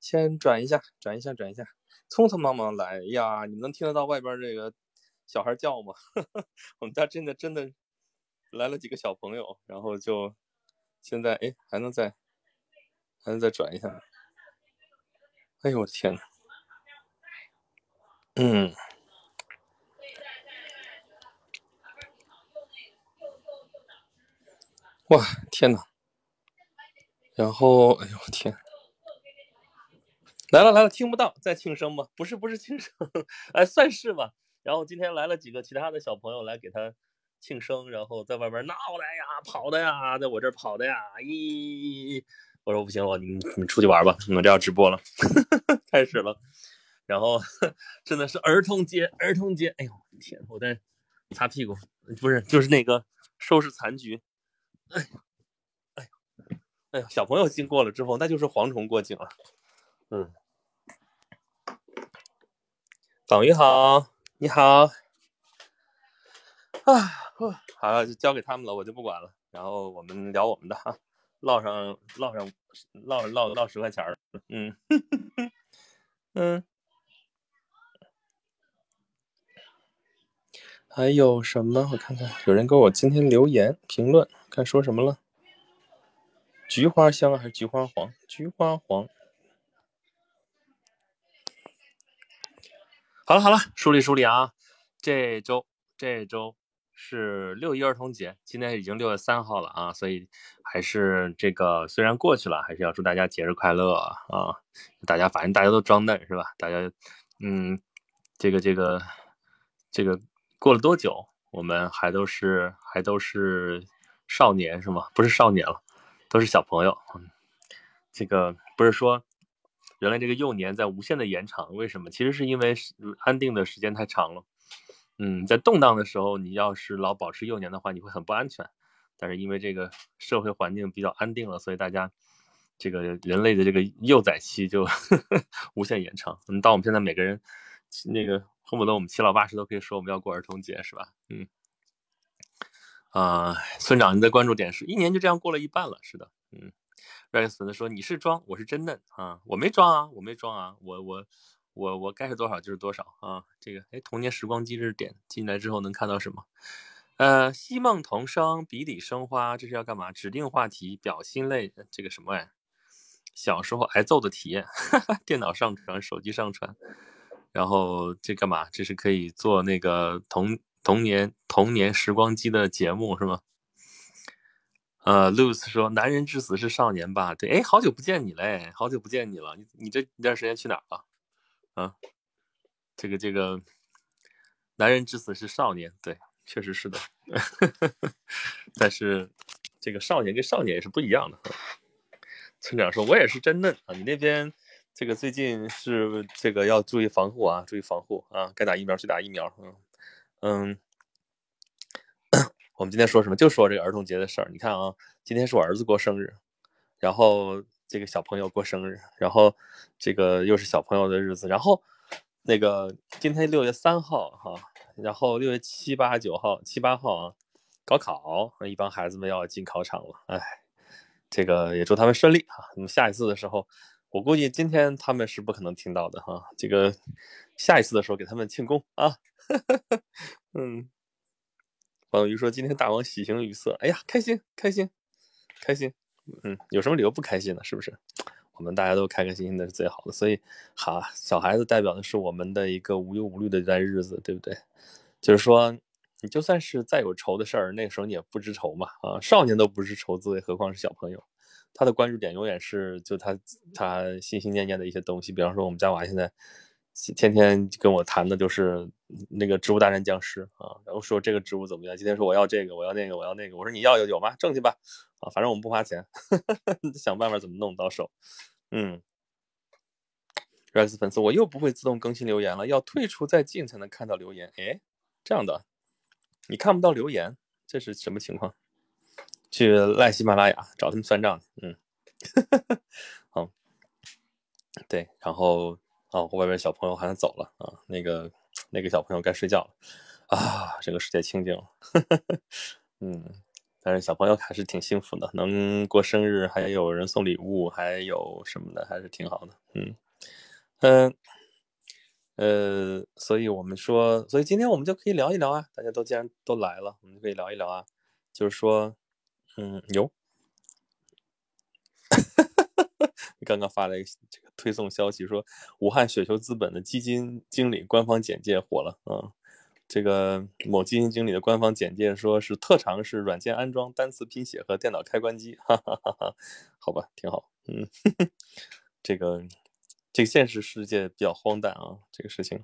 先转一下，转一下，转一下，匆匆忙忙来呀！你们能听得到外边这个小孩叫吗？我们家真的真的来了几个小朋友，然后就现在哎，还能再还能再转一下。哎呦我的天呐！嗯，哇天呐！然后哎呦我天！来了来了，听不到，在庆生吗？不是不是庆生，哎，算是吧。然后今天来了几个其他的小朋友来给他庆生，然后在外边闹的呀，跑的呀，在我这儿跑的呀，咦，我说不行了，你你出去玩吧，我这要直播了，开始了。然后 真的是儿童节，儿童节，哎呦天，我在擦屁股，不是，就是那个收拾残局。哎呦，哎呦，哎呦，小朋友经过了之后，那就是蝗虫过境了。嗯，等于好，你好，啊，好了，就交给他们了，我就不管了。然后我们聊我们的哈，唠上唠上唠唠唠十块钱儿，嗯，嗯，还有什么？我看看，有人给我今天留言评论，看说什么了？菊花香还是菊花黄？菊花黄。好了好了，梳理梳理啊！这周这周是六一儿童节，今天已经六月三号了啊，所以还是这个虽然过去了，还是要祝大家节日快乐啊！大家反正大家都装嫩是吧？大家嗯，这个这个这个过了多久，我们还都是还都是少年是吗？不是少年了，都是小朋友。嗯这个不是说。原来这个幼年在无限的延长，为什么？其实是因为安定的时间太长了。嗯，在动荡的时候，你要是老保持幼年的话，你会很不安全。但是因为这个社会环境比较安定了，所以大家这个人类的这个幼崽期就 无限延长。嗯，到我们现在每个人那个恨不得我们七老八十都可以说我们要过儿童节，是吧？嗯。啊，村长，你的关注点是一年就这样过了一半了，是的，嗯。Rex 粉丝说：“你是装，我是真嫩啊！我没装啊，我没装啊！我我我我该是多少就是多少啊！这个哎，童年时光机这是点进来之后能看到什么？呃，惜梦童声，笔底生花，这是要干嘛？指定话题，表心类，这个什么哎？小时候挨揍的体验，哈哈，电脑上传，手机上传，然后这干嘛？这是可以做那个童童年童年时光机的节目是吗？”呃，Lose 说：“男人至死是少年吧？”对，哎，好久不见你嘞，好久不见你了。你你这一段时间去哪儿了？啊，这个这个，男人至死是少年，对，确实是的。但是这个少年跟少年也是不一样的。村长说：“我也是真嫩啊，你那边这个最近是这个要注意防护啊，注意防护啊，该打疫苗去打疫苗。”嗯嗯。我们今天说什么？就说这个儿童节的事儿。你看啊，今天是我儿子过生日，然后这个小朋友过生日，然后这个又是小朋友的日子，然后那个今天六月三号哈，然后六月七八九号七八号啊，高考，一帮孩子们要进考场了。哎，这个也祝他们顺利哈。那么下一次的时候，我估计今天他们是不可能听到的哈。这个下一次的时候给他们庆功啊。嗯。王友鱼说：“今天大王喜形于色，哎呀，开心，开心，开心。嗯，有什么理由不开心呢？是不是？我们大家都开开心心的是最好的。所以，好，小孩子代表的是我们的一个无忧无虑的一段日子，对不对？就是说，你就算是再有愁的事儿，那个时候你也不知愁嘛。啊，少年都不知愁滋味，何况是小朋友？他的关注点永远是就他他心心念念的一些东西。比方说，我们家娃现在。”天天跟我谈的就是那个植物大战僵尸啊，然后说这个植物怎么样？今天说我要这个，我要那个，我要那个。我说你要有有吗？挣去吧，啊，反正我们不花钱，想办法怎么弄到手。嗯，Rex 粉丝，我又不会自动更新留言了，要退出再进才能看到留言。哎，这样的，你看不到留言，这是什么情况？去赖喜马拉雅找他们算账。嗯，好，对，然后。啊，外边小朋友好像走了啊，那个那个小朋友该睡觉了啊，这个世界清静了。嗯，但是小朋友还是挺幸福的，能过生日，还有人送礼物，还有什么的，还是挺好的。嗯嗯呃，所以我们说，所以今天我们就可以聊一聊啊，大家都既然都来了，我们就可以聊一聊啊，就是说，嗯，有，刚刚发了一个这个推送消息说，武汉雪球资本的基金经理官方简介火了啊。这个某基金经理的官方简介说是特长是软件安装、单词拼写和电脑开关机，哈哈哈哈，好吧，挺好，嗯，这个这个现实世界比较荒诞啊，这个事情。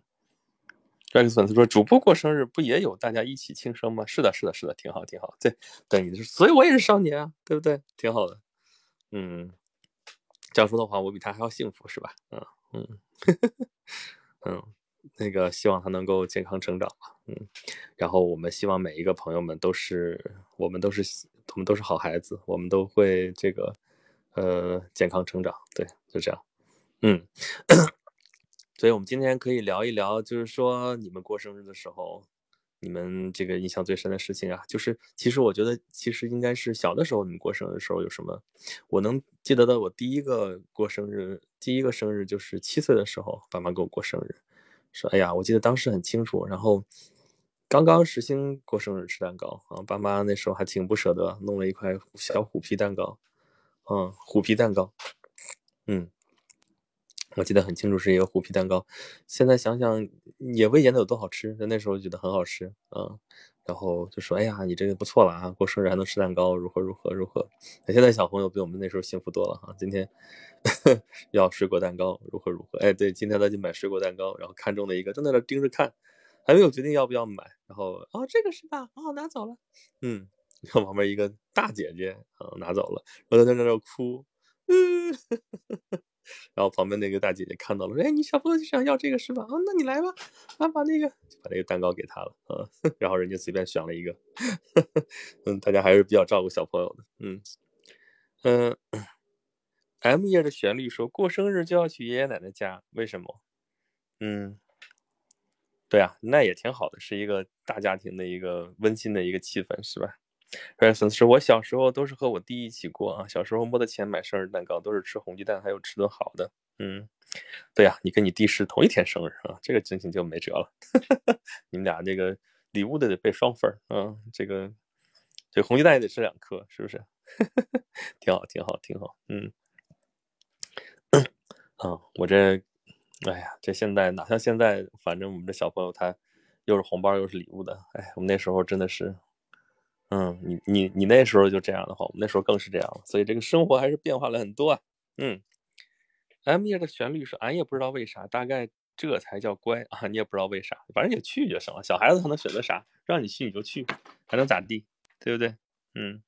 Rex 粉丝说，主播过生日不也有大家一起庆生吗？是的，是的，是的，挺好，挺好，对，对，你是所以我也是少年啊，对不对？挺好的，嗯，这样说的话，我比他还要幸福，是吧？嗯嗯 嗯。那个希望他能够健康成长吧，嗯，然后我们希望每一个朋友们都是我们都是我们都是好孩子，我们都会这个呃健康成长，对，就这样，嗯，所以我们今天可以聊一聊，就是说你们过生日的时候，你们这个印象最深的事情啊，就是其实我觉得其实应该是小的时候你们过生日的时候有什么，我能记得的，我第一个过生日，第一个生日就是七岁的时候，爸妈给我过生日。说哎呀，我记得当时很清楚，然后刚刚实行过生日吃蛋糕啊，爸妈那时候还挺不舍得，弄了一块小虎皮蛋糕，嗯，虎皮蛋糕，嗯，我记得很清楚是一个虎皮蛋糕，现在想想也未见得有多好吃，但那时候觉得很好吃，嗯。然后就说：“哎呀，你这个不错了啊，过生日还能吃蛋糕，如何如何如何？现在小朋友比我们那时候幸福多了哈。今天 要水果蛋糕，如何如何？哎，对，今天他去买水果蛋糕，然后看中的一个，正在那盯着看，还没有决定要不要买。然后哦，这个是吧？哦，拿走了。嗯，然后旁边一个大姐姐啊拿走了，然后在那那哭。嗯。”呵呵然后旁边那个大姐姐看到了，说哎，你小朋友就想要这个是吧？啊，那你来吧，啊，把那个就把那个蛋糕给他了，啊，然后人家随便选了一个，嗯，大家还是比较照顾小朋友的，嗯嗯，M 页的旋律说过生日就要去爷爷奶奶家，为什么？嗯，对啊，那也挺好的，是一个大家庭的一个温馨的一个气氛，是吧？粉丝说：“我小时候都是和我弟一起过啊，小时候没的钱买生日蛋糕，都是吃红鸡蛋，还有吃顿好的。嗯，对呀，你跟你弟是同一天生日啊，这个真心就没辙了。你们俩这个礼物的得备双份儿啊，这个这红鸡蛋也得吃两颗，是不是？挺好，挺好，挺好。嗯，啊，我这，哎呀，这现在哪像现在，反正我们这小朋友他又是红包又是礼物的，哎，我们那时候真的是。”嗯，你你你那时候就这样的话，我们那时候更是这样了，所以这个生活还是变化了很多啊。嗯，M 页的旋律是，俺也不知道为啥，大概这才叫乖啊，你也不知道为啥，反正你去就行了。小孩子他能选择啥？让你去你就去，还能咋地？对不对？嗯，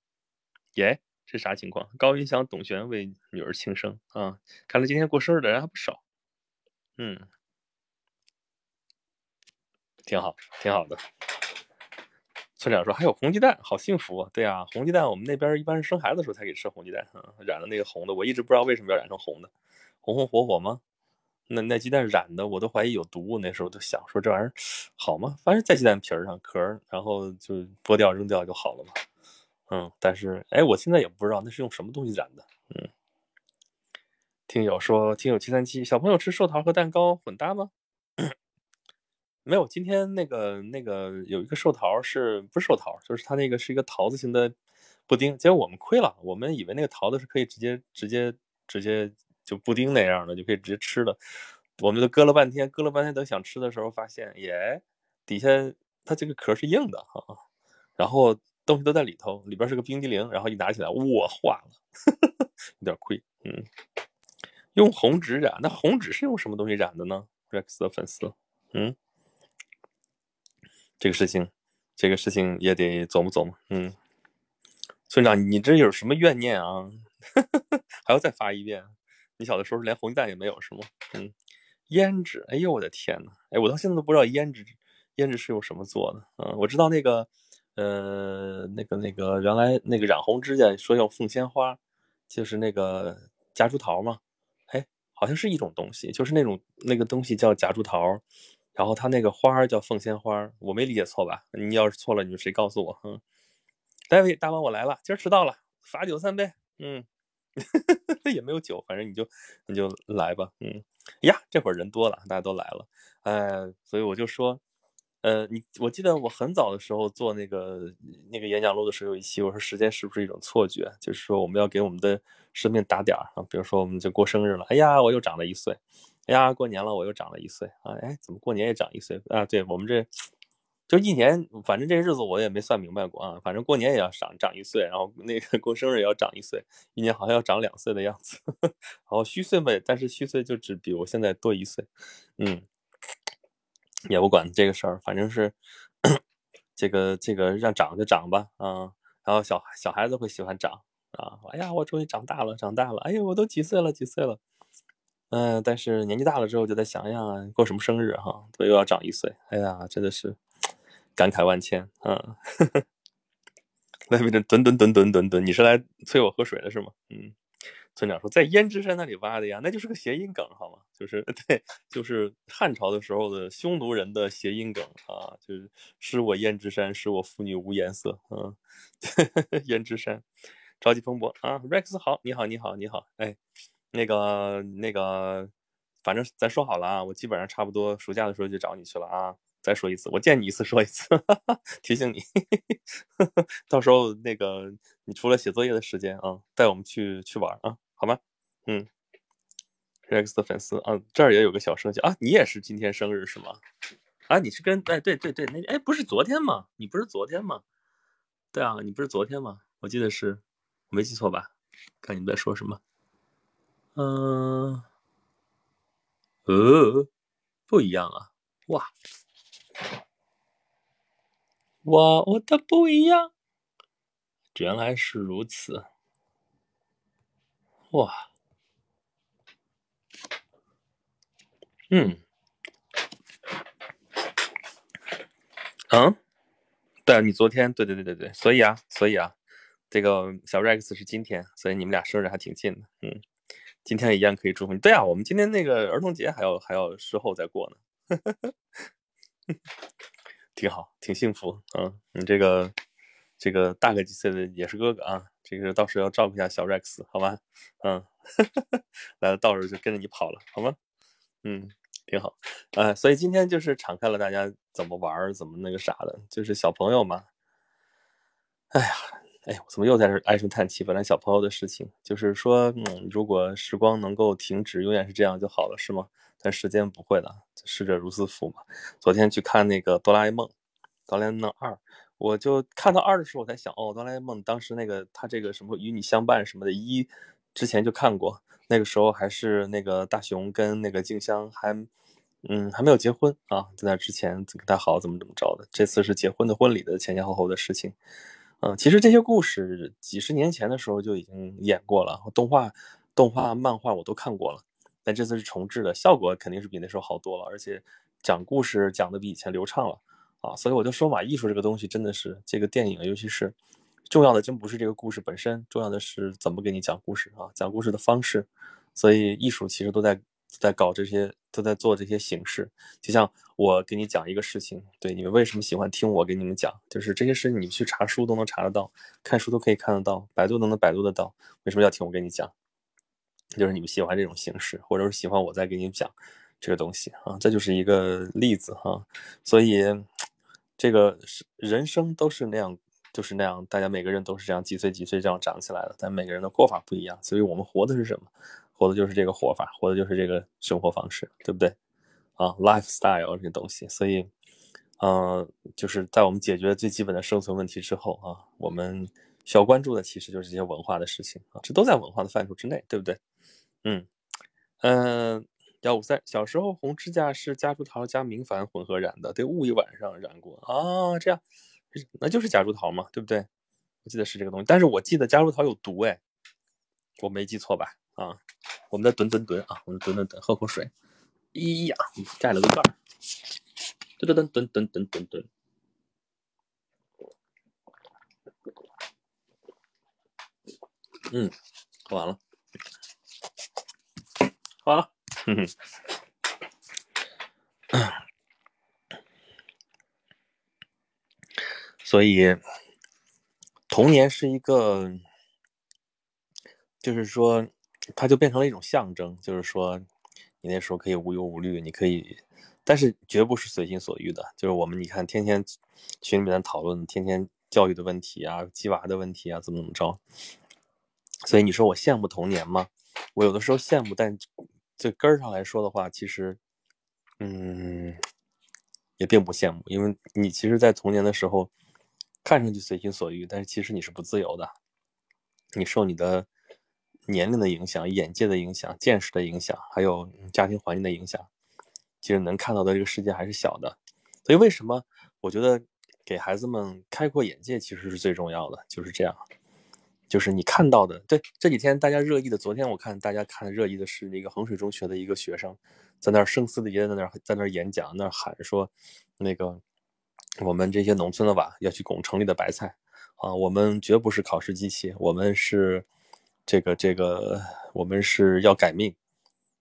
耶，这啥情况？高云翔董璇为女儿庆生啊，看来今天过生日的人还不少。嗯，挺好，挺好的。村长说：“还有红鸡蛋，好幸福啊！对啊，红鸡蛋我们那边一般是生孩子的时候才给吃红鸡蛋，染了那个红的，我一直不知道为什么要染成红的，红红火火吗？那那鸡蛋染的，我都怀疑有毒。那时候就想说这玩意儿好吗？反正在鸡蛋皮上壳，然后就剥掉扔掉就好了嘛。嗯，但是哎，我现在也不知道那是用什么东西染的。嗯，听友说，听友七三七，小朋友吃寿桃和蛋糕混搭吗？”没有，今天那个那个有一个寿桃，是不是寿桃？就是它那个是一个桃子型的布丁，结果我们亏了，我们以为那个桃子是可以直接直接直接就布丁那样的，就可以直接吃的。我们都搁了半天，搁了半天，等想吃的时候，发现耶，底下它这个壳是硬的哈，然后东西都在里头，里边是个冰激凌，然后一拿起来，哇，化了，有点亏。嗯，用红纸染，那红纸是用什么东西染的呢？Rex 的粉丝，嗯。这个事情，这个事情也得琢磨琢磨。嗯，村长，你这有什么怨念啊？还要再发一遍？你小的时候连红鸡蛋也没有是吗？嗯，胭脂，哎呦我的天呐，哎，我到现在都不知道胭脂，胭脂是用什么做的？嗯，我知道那个，呃，那个那个原来那个染红指甲说用凤仙花，就是那个夹竹桃嘛。哎，好像是一种东西，就是那种那个东西叫夹竹桃。然后它那个花儿叫凤仙花，我没理解错吧？你要是错了，你们谁告诉我？嗯，，David 大王我来了，今儿迟到了，罚酒三杯。嗯，也没有酒，反正你就你就来吧。嗯，呀，这会儿人多了，大家都来了。哎，所以我就说，呃，你我记得我很早的时候做那个那个演讲录的时候，有一期我说时间是不是一种错觉？就是说我们要给我们的生命打点儿啊，比如说我们就过生日了，哎呀，我又长了一岁，哎呀，过年了我又长了一岁啊，哎，怎么过年也长一岁啊？对我们这。就一年，反正这日子我也没算明白过啊。反正过年也要长长一岁，然后那个过生日也要长一岁，一年好像要长两岁的样子。然后虚岁嘛，但是虚岁就只比我现在多一岁。嗯，也不管这个事儿，反正是这个这个让长就长吧啊。然后小小孩子会喜欢长啊。哎呀，我终于长大了，长大了。哎呦，我都几岁了，几岁了。嗯，但是年纪大了之后就在想，哎呀，过什么生日哈？怎么又要长一岁？哎呀，真的是。感慨万千啊！外面这吨吨吨吨吨吨，你是来催我喝水的是吗？嗯，村长说在胭脂山那里挖的呀，那就是个谐音梗好吗？就是 对，就是汉朝的时候的匈奴人的谐音梗啊，就是失我胭脂山，使我妇女无颜色。嗯，胭脂山，着急风波啊！Rex 好，你好，你好，你好，哎，那个那个，反正咱说好了啊，我基本上差不多暑假的时候就找你去了啊。再说一次，我见你一次说一次，提醒你，到时候那个你除了写作业的时间啊，带我们去去玩啊，好吗？嗯，Rex 的粉丝啊，这儿也有个小设计啊，你也是今天生日是吗？啊，你是跟哎对对对，那哎不是昨天吗？你不是昨天吗？对啊，你不是昨天吗？我记得是，我没记错吧？看你们在说什么？嗯，呃，不一样啊，哇！我我的不一样，原来是如此，哇，嗯，嗯，对，你昨天，对对对对对，所以啊，所以啊，这个小 Rex 是今天，所以你们俩生日还挺近的，嗯，今天一样可以祝福你。对啊，我们今天那个儿童节还要还要事后再过呢，挺好，挺幸福，嗯，你这个这个大个几岁的也是哥哥啊，这个到时候要照顾一下小 Rex，好吧？嗯，来了到时候就跟着你跑了，好吗？嗯，挺好，呃，所以今天就是敞开了大家怎么玩，怎么那个啥的，就是小朋友嘛。哎呀，哎，我怎么又在这唉声叹气？本来小朋友的事情，就是说，嗯，如果时光能够停止，永远是这样就好了，是吗？但时间不会的，逝者如斯夫嘛。昨天去看那个哆啦 A 梦，哆啦 A 梦二，我就看到二的时候，我才想，哦，哆啦 A 梦当时那个他这个什么与你相伴什么的，一之前就看过，那个时候还是那个大雄跟那个静香还，嗯，还没有结婚啊，在那之前不太好，怎么怎么着的。这次是结婚的婚礼的前前后后的事情，嗯，其实这些故事几十年前的时候就已经演过了，动画、动画、漫画我都看过了。但这次是重置的，效果肯定是比那时候好多了，而且讲故事讲的比以前流畅了啊！所以我就说嘛，艺术这个东西真的是这个电影，尤其是重要的，真不是这个故事本身，重要的是怎么给你讲故事啊，讲故事的方式。所以艺术其实都在在搞这些，都在做这些形式。就像我给你讲一个事情，对你们为什么喜欢听我给你们讲，就是这些事情你去查书都能查得到，看书都可以看得到，百度都能百度得到，为什么要听我给你讲？就是你们喜欢这种形式，或者是喜欢我再给你讲这个东西啊，这就是一个例子哈。所以，这个人生都是那样，就是那样，大家每个人都是这样，几岁几岁这样长起来的。但每个人的过法不一样，所以我们活的是什么？活的就是这个活法，活的就是这个生活方式，对不对？啊，lifestyle 这些东西。所以，嗯，就是在我们解决最基本的生存问题之后啊，我们需要关注的其实就是这些文化的事情啊，这都在文化的范畴之内，对不对？嗯嗯，幺五三，小时候红指甲是夹竹桃加明矾混合染的，得捂一晚上染过啊，这样，那就是夹竹桃嘛，对不对？我记得是这个东西，但是我记得夹竹桃有毒哎，我没记错吧？啊，我们再蹲蹲蹲啊，我们蹲蹲蹲，喝口水。咿呀，盖了个盖儿，蹲蹲蹲蹲蹲蹲蹲。嗯，喝完了。好，哼哼，所以童年是一个，就是说，它就变成了一种象征，就是说，你那时候可以无忧无虑，你可以，但是绝不是随心所欲的。就是我们你看，天天群里面讨论，天天教育的问题啊，鸡娃的问题啊，怎么怎么着。所以你说我羡慕童年吗？我有的时候羡慕，但这根儿上来说的话，其实，嗯，也并不羡慕，因为你其实，在童年的时候。看上去随心所欲，但是其实你是不自由的。你受你的年龄的影响、眼界的影响、见识的影响，还有家庭环境的影响，其实能看到的这个世界还是小的。所以为什么我觉得给孩子们开阔眼界其实是最重要的？就是这样，就是你看到的。对这几天大家热议的，昨天我看大家看热议的是那个衡水中学的一个学生，在那儿声嘶力竭在那儿在那儿演讲，那儿喊说那个。我们这些农村的娃要去拱城里的白菜，啊，我们绝不是考试机器，我们是这个这个，我们是要改命。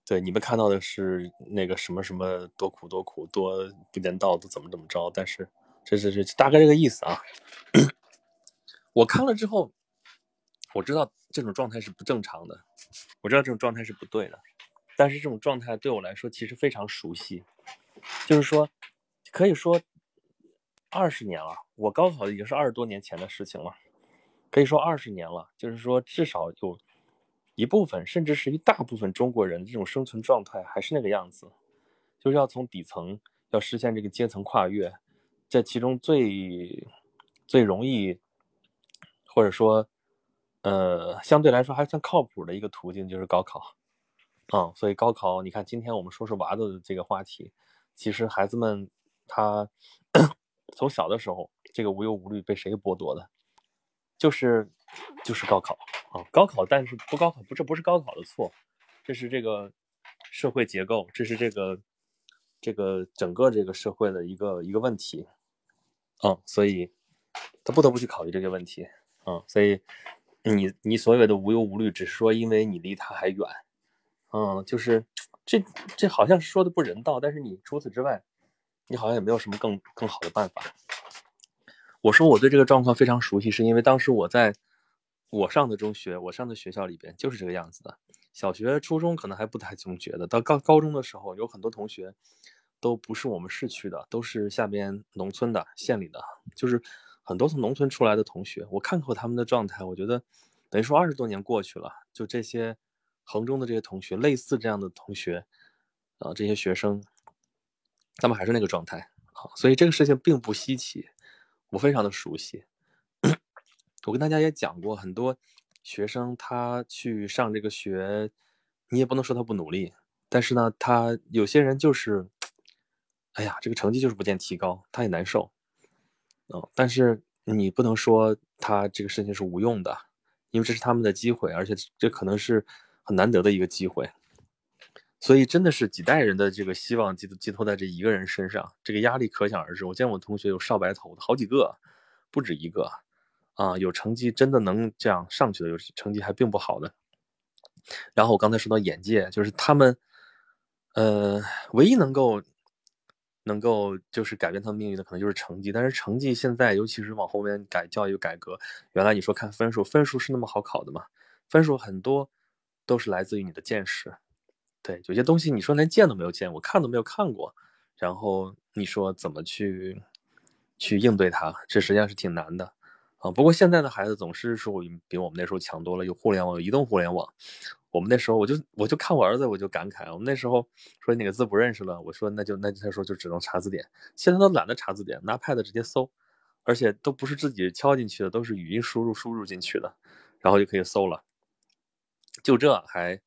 对，你们看到的是那个什么什么多苦多苦多不点道的怎么怎么着，但是这这这大概这个意思啊。我看了之后，我知道这种状态是不正常的，我知道这种状态是不对的，但是这种状态对我来说其实非常熟悉，就是说，可以说。二十年了，我高考已经是二十多年前的事情了，可以说二十年了。就是说，至少有一部分，甚至是一大部分中国人这种生存状态还是那个样子，就是要从底层要实现这个阶层跨越，在其中最最容易，或者说，呃，相对来说还算靠谱的一个途径就是高考，啊，所以高考，你看今天我们说说娃的这个话题，其实孩子们他。从小的时候，这个无忧无虑被谁剥夺的？就是就是高考啊，高考，但是不高考不这不是高考的错，这是这个社会结构，这是这个这个整个这个社会的一个一个问题，嗯，所以他不得不去考虑这些问题，嗯，所以你你所谓的无忧无虑，只是说因为你离他还远，嗯，就是这这好像说的不人道，但是你除此之外。你好像也没有什么更更好的办法。我说我对这个状况非常熟悉，是因为当时我在我上的中学，我上的学校里边就是这个样子的。小学、初中可能还不太这么觉得，到高高中的时候，有很多同学都不是我们市区的，都是下边农村的、县里的，就是很多从农村出来的同学。我看过他们的状态，我觉得等于说二十多年过去了，就这些衡中的这些同学，类似这样的同学啊，这些学生。他们还是那个状态好，所以这个事情并不稀奇，我非常的熟悉。我跟大家也讲过，很多学生他去上这个学，你也不能说他不努力，但是呢，他有些人就是，哎呀，这个成绩就是不见提高，他也难受。嗯，但是你不能说他这个事情是无用的，因为这是他们的机会，而且这可能是很难得的一个机会。所以真的是几代人的这个希望寄寄托在这一个人身上，这个压力可想而知。我见我同学有少白头的好几个，不止一个，啊，有成绩真的能这样上去的，有成绩还并不好的。然后我刚才说到眼界，就是他们，呃，唯一能够能够就是改变他们命运的，可能就是成绩。但是成绩现在，尤其是往后面改教育改革，原来你说看分数，分数是那么好考的吗？分数很多都是来自于你的见识。对，有些东西你说连见都没有见过，看都没有看过，然后你说怎么去去应对它，这实际上是挺难的啊。不过现在的孩子总是说比我们那时候强多了，有互联网，有移动互联网。我们那时候我就我就看我儿子，我就感慨，我们那时候说哪个字不认识了，我说那就那他说就只能查字典，现在都懒得查字典，拿 pad 直接搜，而且都不是自己敲进去的，都是语音输入输入进去的，然后就可以搜了。就这还。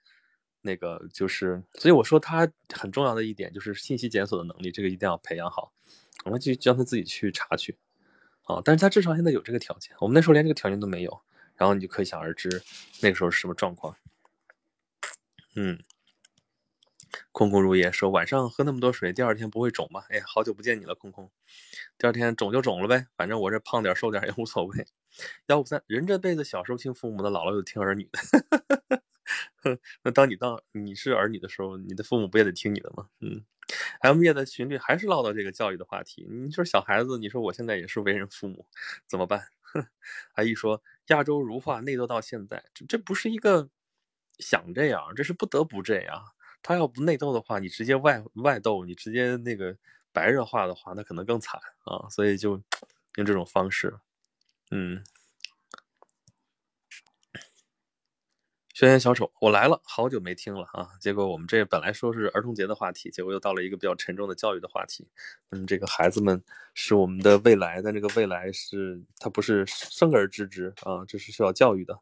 那个就是，所以我说他很重要的一点就是信息检索的能力，这个一定要培养好。我们就教他自己去查去，啊，但是他至少现在有这个条件，我们那时候连这个条件都没有，然后你就可想而知那个时候是什么状况。嗯，空空如也说晚上喝那么多水，第二天不会肿吗？哎，好久不见你了，空空。第二天肿就肿了呗，反正我这胖点瘦点也无所谓。幺五三，人这辈子小时候听父母的，老了就听儿女的。那当你当你是儿女的时候，你的父母不也得听你的吗？嗯，M 叶的群里还是唠叨这个教育的话题。你说小孩子，你说我现在也是为人父母，怎么办？阿姨说亚洲如化内斗到现在，这这不是一个想这样，这是不得不这样。他要不内斗的话，你直接外外斗，你直接那个白热化的话，那可能更惨啊。所以就用这种方式，嗯。轩辕小丑，我来了，好久没听了啊！结果我们这本来说是儿童节的话题，结果又到了一个比较沉重的教育的话题。嗯，这个孩子们是我们的未来，但这个未来是它不是生而知之啊，这是需要教育的。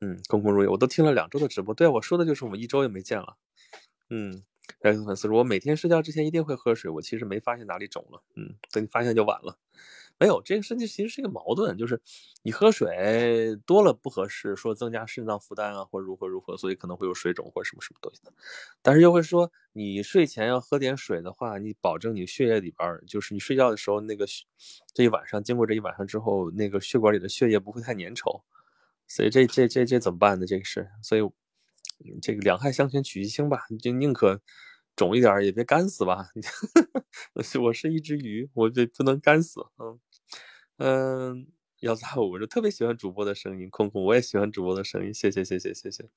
嗯，空空如也，我都听了两周的直播，对我说的就是我们一周也没见了。嗯，还有粉丝说，我每天睡觉之前一定会喝水，我其实没发现哪里肿了。嗯，等你发现就晚了。没有，这个身体其实是一个矛盾，就是你喝水多了不合适，说增加肾脏负担啊，或如何如何，所以可能会有水肿或者什么什么东西的。但是又会说，你睡前要喝点水的话，你保证你血液里边，就是你睡觉的时候那个这一晚上经过这一晚上之后，那个血管里的血液不会太粘稠。所以这这这这怎么办呢？这个是，所以这个两害相权取其轻吧，就宁可。肿一点也别干死吧，我是一只鱼，我这不能干死。嗯嗯，幺三五，我就特别喜欢主播的声音，空空我也喜欢主播的声音，谢谢谢谢谢谢。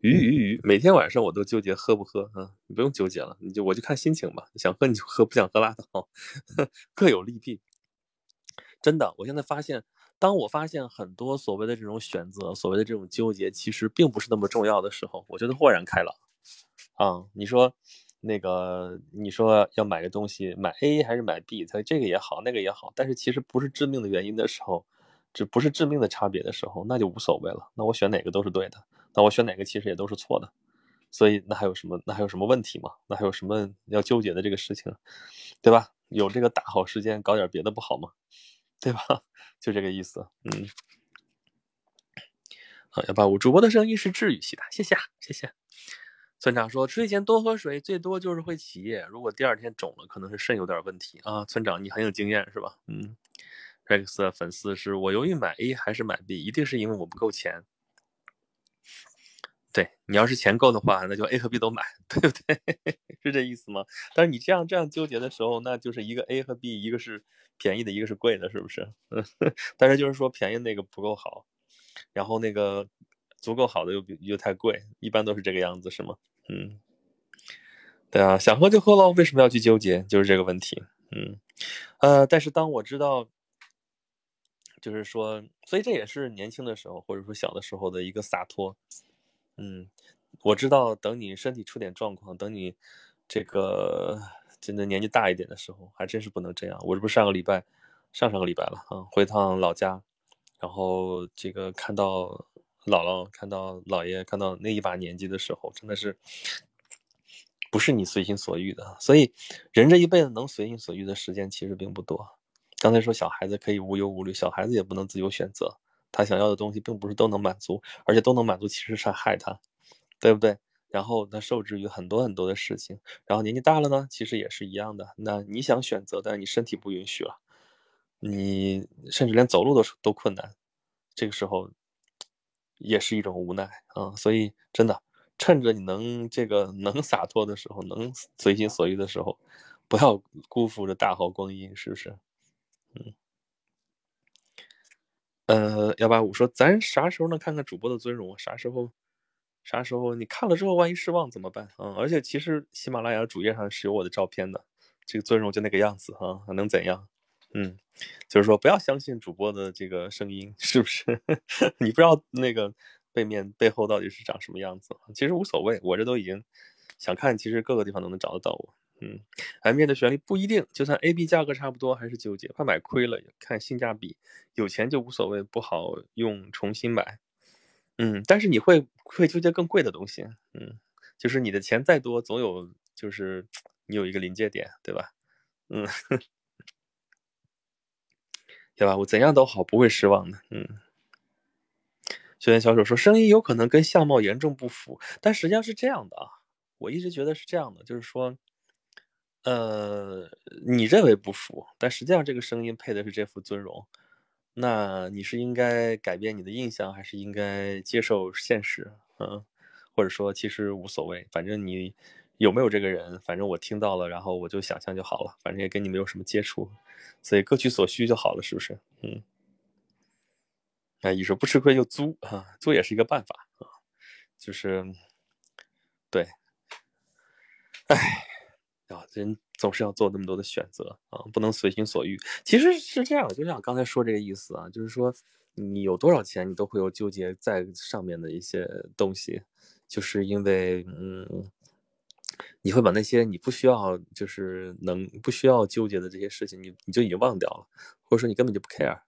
鱼鱼鱼，每天晚上我都纠结喝不喝啊？你不用纠结了，你就我就看心情吧，想喝你就喝，不想喝拉倒，各有利弊。真的，我现在发现，当我发现很多所谓的这种选择，所谓的这种纠结，其实并不是那么重要的时候，我觉得豁然开朗。啊，你说，那个，你说要买个东西，买 A 还是买 B？它这个也好，那个也好，但是其实不是致命的原因的时候，这不是致命的差别的时候，那就无所谓了。那我选哪个都是对的，那我选哪个其实也都是错的。所以那还有什么？那还有什么问题吗？那还有什么要纠结的这个事情，对吧？有这个大好时间搞点别的不好吗？对吧？就这个意思。嗯。好，幺八五主播的声音是治愈系的，谢谢，谢谢。村长说：“睡前多喝水，最多就是会起夜。如果第二天肿了，可能是肾有点问题啊。”村长，你很有经验是吧？嗯，Rex 的粉丝是我犹豫买 A 还是买 B，一定是因为我不够钱。对你要是钱够的话，那就 A 和 B 都买，对不对？是这意思吗？但是你这样这样纠结的时候，那就是一个 A 和 B，一个是便宜的，一个是贵的，是不是？但是就是说便宜那个不够好，然后那个足够好的又又太贵，一般都是这个样子，是吗？嗯，对啊，想喝就喝喽，为什么要去纠结？就是这个问题。嗯，呃，但是当我知道，就是说，所以这也是年轻的时候或者说小的时候的一个洒脱。嗯，我知道，等你身体出点状况，等你这个真的年纪大一点的时候，还真是不能这样。我这不上个礼拜，上上个礼拜了啊，回趟老家，然后这个看到。姥姥看到姥爷看到那一把年纪的时候，真的是不是你随心所欲的。所以，人这一辈子能随心所欲的时间其实并不多。刚才说小孩子可以无忧无虑，小孩子也不能自由选择，他想要的东西并不是都能满足，而且都能满足其实是害他，对不对？然后他受制于很多很多的事情。然后年纪大了呢，其实也是一样的。那你想选择，但是你身体不允许了，你甚至连走路都都困难，这个时候。也是一种无奈啊，所以真的，趁着你能这个能洒脱的时候，能随心所欲的时候，不要辜负这大好光阴，是不是？嗯，呃，幺八五说，咱啥时候能看看主播的尊容？啥时候？啥时候？你看了之后，万一失望怎么办？啊，而且其实喜马拉雅主页上是有我的照片的，这个尊容就那个样子哈啊，能怎样？嗯，就是说不要相信主播的这个声音，是不是？你不知道那个背面背后到底是长什么样子，其实无所谓。我这都已经想看，其实各个地方都能找得到我。嗯，M 面的旋律不一定，就算 A、B 价格差不多，还是纠结，怕买亏了。看性价比，有钱就无所谓，不好用重新买。嗯，但是你会会纠结更贵的东西。嗯，就是你的钱再多，总有就是你有一个临界点，对吧？嗯。对吧？我怎样都好，不会失望的。嗯，学员小手说，声音有可能跟相貌严重不符，但实际上是这样的啊。我一直觉得是这样的，就是说，呃，你认为不符，但实际上这个声音配的是这副尊容，那你是应该改变你的印象，还是应该接受现实？嗯，或者说其实无所谓，反正你有没有这个人，反正我听到了，然后我就想象就好了，反正也跟你没有什么接触。所以各取所需就好了，是不是？嗯。哎，你说不吃亏就租啊，租也是一个办法啊，就是对，哎，啊，人总是要做那么多的选择啊，不能随心所欲。其实是这样，就像刚才说这个意思啊，就是说你有多少钱，你都会有纠结在上面的一些东西，就是因为嗯。你会把那些你不需要，就是能不需要纠结的这些事情，你你就已经忘掉了，或者说你根本就不 care，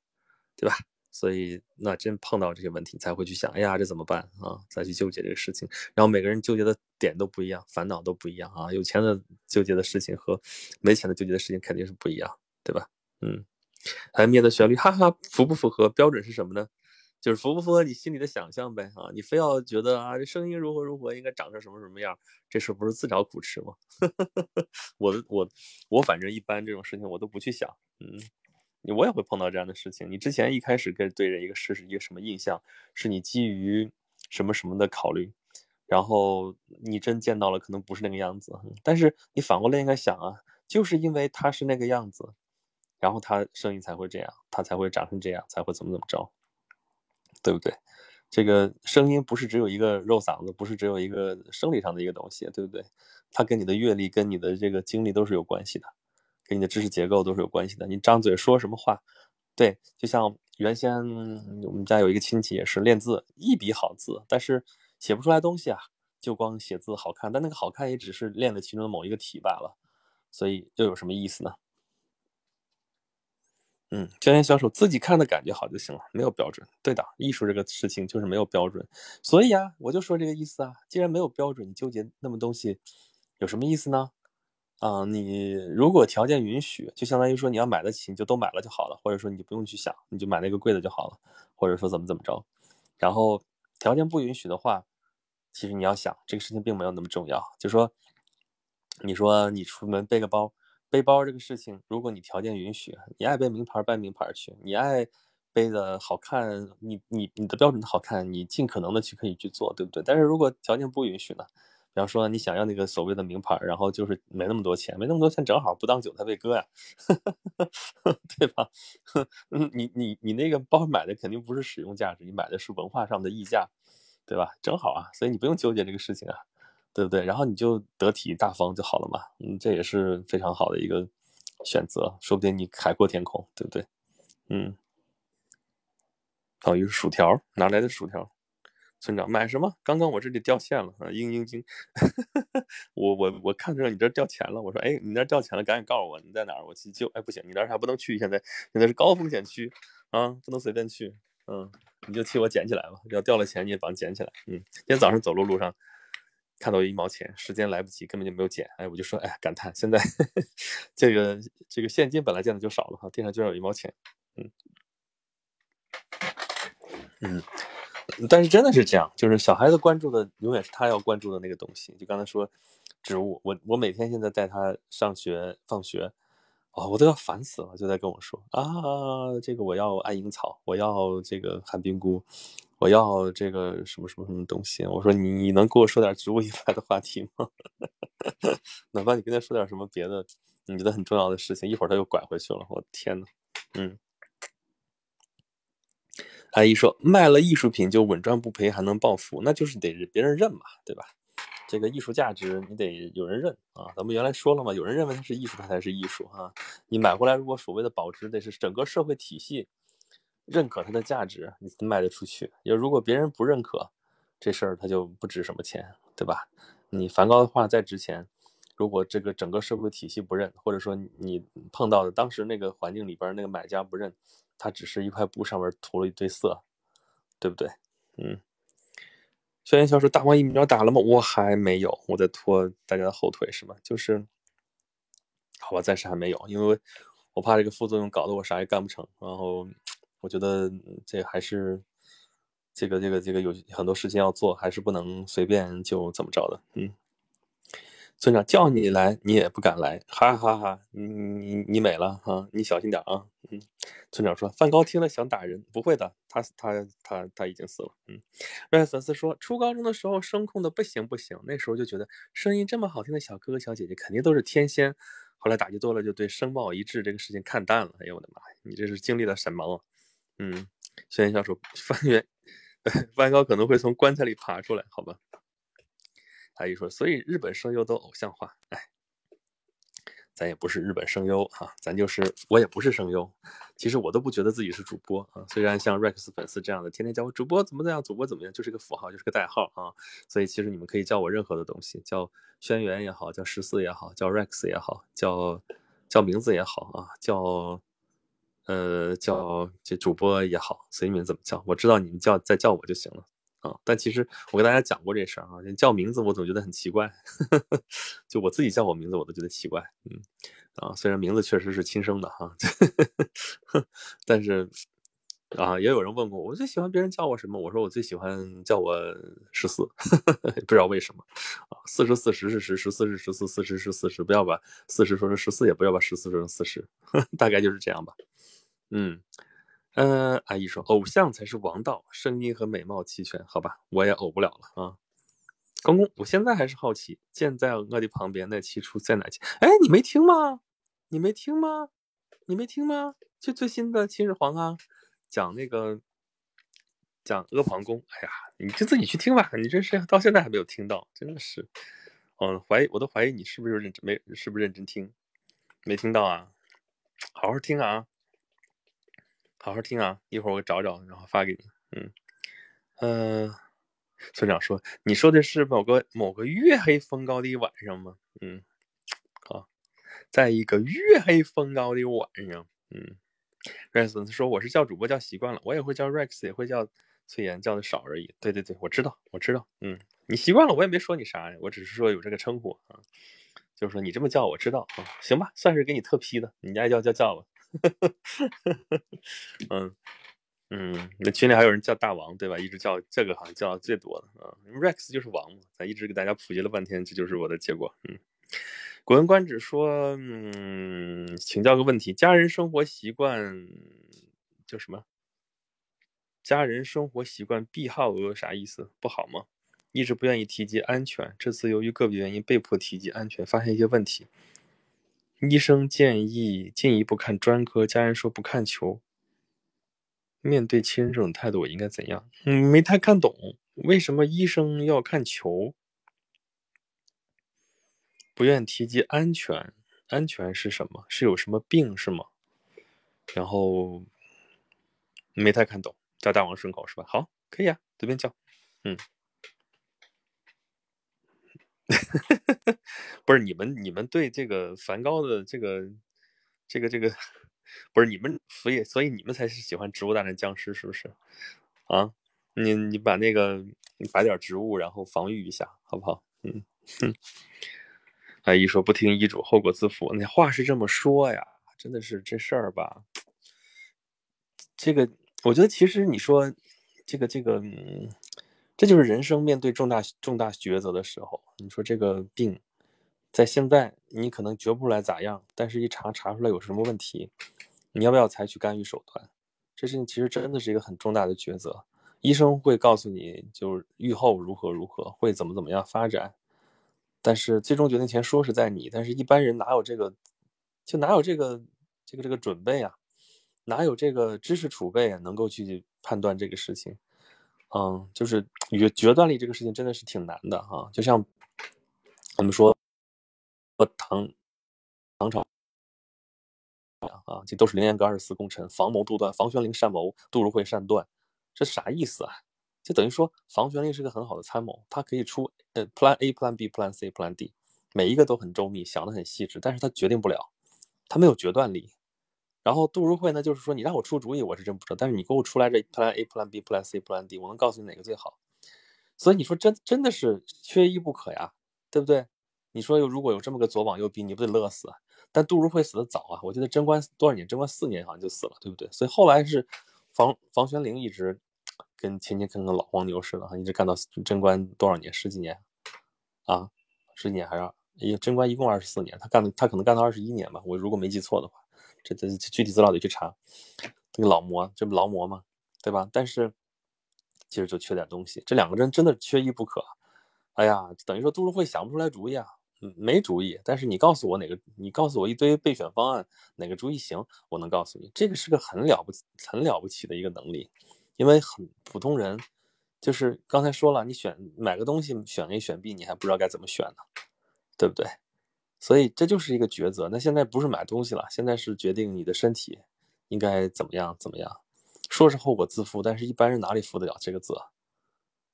对吧？所以那真碰到这些问题，才会去想，哎呀，这怎么办啊？再去纠结这个事情。然后每个人纠结的点都不一样，烦恼都不一样啊。有钱的纠结的事情和没钱的纠结的事情肯定是不一样，对吧？嗯，还灭的旋律，哈哈，符不符合标准是什么呢？就是符不符合你心里的想象呗啊？你非要觉得啊，这声音如何如何，应该长成什么什么样，这事不是自找苦吃吗？我我我反正一般这种事情我都不去想，嗯，我也会碰到这样的事情。你之前一开始跟对人一个事是一个什么印象，是你基于什么什么的考虑，然后你真见到了可能不是那个样子，但是你反过来应该想啊，就是因为他是那个样子，然后他声音才会这样，他才会长成这样，才会怎么怎么着。对不对？这个声音不是只有一个肉嗓子，不是只有一个生理上的一个东西，对不对？它跟你的阅历、跟你的这个经历都是有关系的，跟你的知识结构都是有关系的。你张嘴说什么话，对，就像原先我们家有一个亲戚也是练字，一笔好字，但是写不出来东西啊，就光写字好看，但那个好看也只是练了其中的某一个体罢了，所以又有什么意思呢？嗯，教研销售自己看的感觉好就行了，没有标准。对的，艺术这个事情就是没有标准，所以啊，我就说这个意思啊。既然没有标准，你纠结那么东西有什么意思呢？啊，你如果条件允许，就相当于说你要买得起，你就都买了就好了，或者说你就不用去想，你就买那个贵的就好了，或者说怎么怎么着。然后条件不允许的话，其实你要想这个事情并没有那么重要。就说你说你出门背个包。背包这个事情，如果你条件允许，你爱背名牌背名牌去，你爱背的好看，你你你的标准的好看，你尽可能的去可以去做，对不对？但是如果条件不允许呢？比方说你想要那个所谓的名牌，然后就是没那么多钱，没那么多钱，正好不当韭菜被割呀，对吧？你你你那个包买的肯定不是使用价值，你买的是文化上的溢价，对吧？正好啊，所以你不用纠结这个事情啊。对不对？然后你就得体大方就好了嘛。嗯，这也是非常好的一个选择，说不定你海阔天空，对不对？嗯。哦，又是薯条，哪来的薯条？村长买什么？刚刚我这里掉线了啊！嘤嘤嘤，我我我看着你这掉钱了，我说哎，你那掉钱了，赶紧告诉我你在哪，我去救。哎，不行，你那还不能去，现在现在是高风险区啊，不能随便去。嗯，你就替我捡起来吧，要掉了钱你也帮捡起来。嗯，今天早上走路路上。看到一毛钱，时间来不及，根本就没有捡。哎，我就说，哎，感叹现在 这个这个现金本来见的就少了哈，地上居然有一毛钱，嗯嗯，但是真的是这样，就是小孩子关注的永远是他要关注的那个东西。就刚才说植物，我我每天现在带他上学放学，哦，我都要烦死了，就在跟我说啊，这个我要安蝇草，我要这个寒冰菇。我要这个什么什么什么东西？我说你你能给我说点植物以外的话题吗？哪怕你跟他说点什么别的，你觉得很重要的事情，一会儿他又拐回去了。我天呐，嗯。阿姨说卖了艺术品就稳赚不赔，还能暴富，那就是得别人认嘛，对吧？这个艺术价值你得有人认啊。咱们原来说了嘛，有人认为它是艺术，它才是艺术啊。你买回来如果所谓的保值，得是整个社会体系。认可它的价值，你卖得出去。要如果别人不认可，这事儿它就不值什么钱，对吧？你梵高的画再值钱，如果这个整个社会体系不认，或者说你碰到的当时那个环境里边那个买家不认，它只是一块布上面涂了一堆色，对不对？嗯。轩辕笑说：“大王疫苗打了吗？我还没有，我在拖大家的后腿，是吗？就是，好吧，暂时还没有，因为我怕这个副作用搞得我啥也干不成，然后。”我觉得这还是这个这个这个有很多事情要做，还是不能随便就怎么着的。嗯，村长叫你来，你也不敢来，哈哈哈！你你你美了哈，你小心点啊。嗯，村长说，梵高听了想打人，不会的，他他他他已经死了。嗯，热爱粉丝说，初高中的时候声控的不行不行，那时候就觉得声音这么好听的小哥哥小姐姐肯定都是天仙，后来打击多了，就对声貌一致这个事情看淡了。哎呦我的妈呀，你这是经历了什么？嗯，轩辕教授，翻原梵高可能会从棺材里爬出来，好吧？阿姨说，所以日本声优都偶像化，哎。咱也不是日本声优哈，咱就是我也不是声优，其实我都不觉得自己是主播啊。虽然像 Rex 粉丝这样的天天叫我主播怎么怎样，主播怎么样，就是个符号，就是个代号啊。所以其实你们可以叫我任何的东西，叫轩辕也好，叫十四也好，叫 Rex 也好，叫叫名字也好啊，叫呃叫这主播也好，随你们怎么叫，我知道你们叫再叫我就行了。啊，但其实我跟大家讲过这事儿啊，叫名字我总觉得很奇怪，就我自己叫我名字我都觉得奇怪，嗯，啊，虽然名字确实是亲生的哈，但是啊，也有人问过我，最喜欢别人叫我什么？我说我最喜欢叫我十四，不知道为什么啊，四十四十是十，十四是十四，四十是四十，不要把四十说成十四，也不要把十四说成四十，大概就是这样吧，嗯。嗯，阿姨说，偶像才是王道，声音和美貌齐全，好吧，我也偶不了了啊。公公，我现在还是好奇，建在我的旁边那期出在哪期？哎，你没听吗？你没听吗？你没听吗？就最新的秦始皇啊，讲那个讲阿房宫。哎呀，你就自己去听吧，你这是到现在还没有听到，真的是，嗯，怀疑我都怀疑你是不是认真没，是不是认真听？没听到啊？好好听啊！好好听啊！一会儿我找找，然后发给你。嗯嗯，村长说：“你说的是某个某个月黑风高的晚上吗？”嗯，好，在一个月黑风高的晚上。嗯，Rex 说：“我是叫主播叫习惯了，我也会叫 Rex，也会叫崔岩，叫的少而已。”对对对，我知道，我知道。嗯，你习惯了，我也没说你啥呀，我只是说有这个称呼啊，就是说你这么叫，我知道啊。行吧，算是给你特批的，你爱叫叫叫吧。嗯嗯，那群里还有人叫大王，对吧？一直叫这个好像叫最多的啊。Rex 就是王嘛，咱一直给大家普及了半天，这就是我的结果。嗯，古文观止说，嗯，请教个问题：家人生活习惯叫什么？家人生活习惯必好额啥意思？不好吗？一直不愿意提及安全，这次由于个别原因被迫提及安全，发现一些问题。医生建议进一步看专科，家人说不看球。面对亲人这种态度，我应该怎样？嗯，没太看懂，为什么医生要看球？不愿提及安全，安全是什么？是有什么病是吗？然后没太看懂，叫大王顺口是吧？好，可以啊，随便叫，嗯。不是你们，你们对这个梵高的这个、这个、这个，不是你们，所以所以你们才是喜欢《植物大战僵尸》，是不是？啊，你你把那个摆点植物，然后防御一下，好不好？嗯哼。阿姨说不听医嘱，后果自负。那话是这么说呀，真的是这事儿吧？这个，我觉得其实你说这个这个，嗯。这就是人生面对重大重大抉择的时候，你说这个病，在现在你可能觉不出来咋样，但是一查查出来有什么问题，你要不要采取干预手段？这事情其实真的是一个很重大的抉择。医生会告诉你，就是愈后如何如何，会怎么怎么样发展，但是最终决定权说是在你，但是一般人哪有这个，就哪有这个这个这个准备啊，哪有这个知识储备啊，能够去判断这个事情？嗯，就是决决断力这个事情真的是挺难的哈，就像我们说，唐唐朝啊，这都是凌烟阁二十四功臣，房谋杜断，房玄龄善谋，杜如晦善断，这啥意思啊？就等于说房玄龄是个很好的参谋，他可以出呃 Plan A、Plan B、Plan C、Plan D，每一个都很周密，想的很细致，但是他决定不了，他没有决断力。然后杜如晦呢，就是说你让我出主意，我是真不知道。但是你给我出来这 Plan A、Plan B、Plan C、Plan D，我能告诉你哪个最好。所以你说真真的是缺一不可呀，对不对？你说有如果有这么个左膀右臂，你不得乐死？但杜如晦死的早啊，我记得贞观多少年？贞观四年好像就死了，对不对？所以后来是房房玄龄一直跟勤勤恳恳老黄牛似的，一直干到贞观多少年？十几年啊？十几年还是？哎贞观一共二十四年，他干的他可能干到二十一年吧，我如果没记错的话。这这具体资料得去查，这个老魔，这不劳模吗？对吧？但是其实就缺点东西，这两个人真的缺一不可。哎呀，等于说杜如晦想不出来主意啊，没主意，但是你告诉我哪个，你告诉我一堆备选方案，哪个主意行，我能告诉你，这个是个很了不起、很了不起的一个能力，因为很普通人，就是刚才说了，你选买个东西，选 A 选 B，你还不知道该怎么选呢，对不对？所以这就是一个抉择。那现在不是买东西了，现在是决定你的身体应该怎么样怎么样。说是后果自负，但是一般人哪里负得了这个责？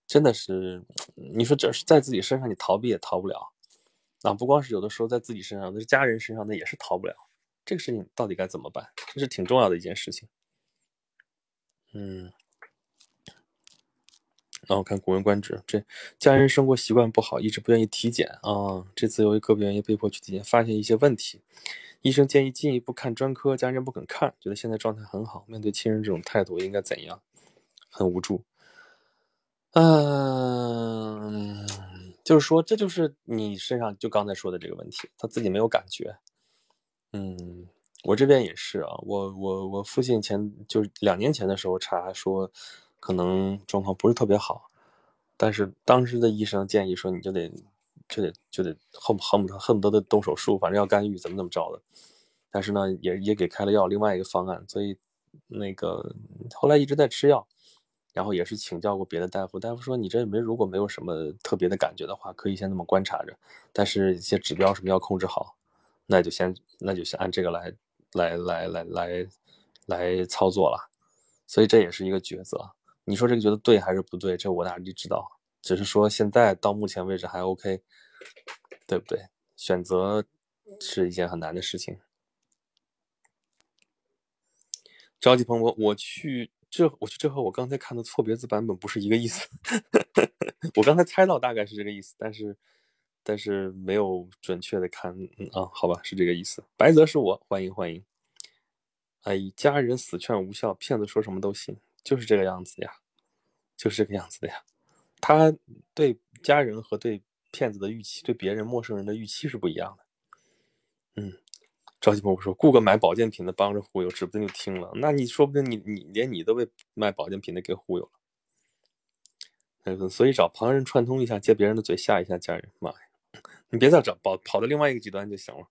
真的是，你说这是在自己身上，你逃避也逃不了。啊，不光是有的时候在自己身上，那是家人身上，那也是逃不了。这个事情到底该怎么办？这是挺重要的一件事情。嗯，然后看《古文观止》，这家人生活习惯不好，一直不愿意体检啊。这次由于个别原因被迫去体检，发现一些问题，医生建议进一步看专科，家人不肯看，觉得现在状态很好。面对亲人这种态度，应该怎样？很无助。嗯，就是说，这就是你身上就刚才说的这个问题，他自己没有感觉。嗯，我这边也是啊，我我我父亲前就是两年前的时候查说，可能状况不是特别好，但是当时的医生建议说，你就得就得就得恨恨不得恨不得的动手术，反正要干预，怎么怎么着的。但是呢，也也给开了药，另外一个方案，所以那个后来一直在吃药。然后也是请教过别的大夫，大夫说你这没如果没有什么特别的感觉的话，可以先那么观察着，但是一些指标什么要控制好，那就先那就先按这个来来来来来来操作了。所以这也是一个抉择。你说这个觉得对还是不对？这我哪里知道？只是说现在到目前为止还 OK，对不对？选择是一件很难的事情。着急鹏，我我去。这我去这和我刚才看的错别字版本不是一个意思。我刚才猜到大概是这个意思，但是但是没有准确的看。嗯啊，好吧，是这个意思。白泽是我，欢迎欢迎。哎，家人死劝无效，骗子说什么都信，就是这个样子呀，就是这个样子的呀。他对家人和对骗子的预期，对别人陌生人的预期是不一样的。嗯。赵继鹏说：“雇个买保健品的帮着忽悠，指不定就听了。那你说不定你你连你都被卖保健品的给忽悠了。所以找旁人串通一下，接别人的嘴，吓一下家人。妈呀，你别再找跑跑到另外一个极端就行了。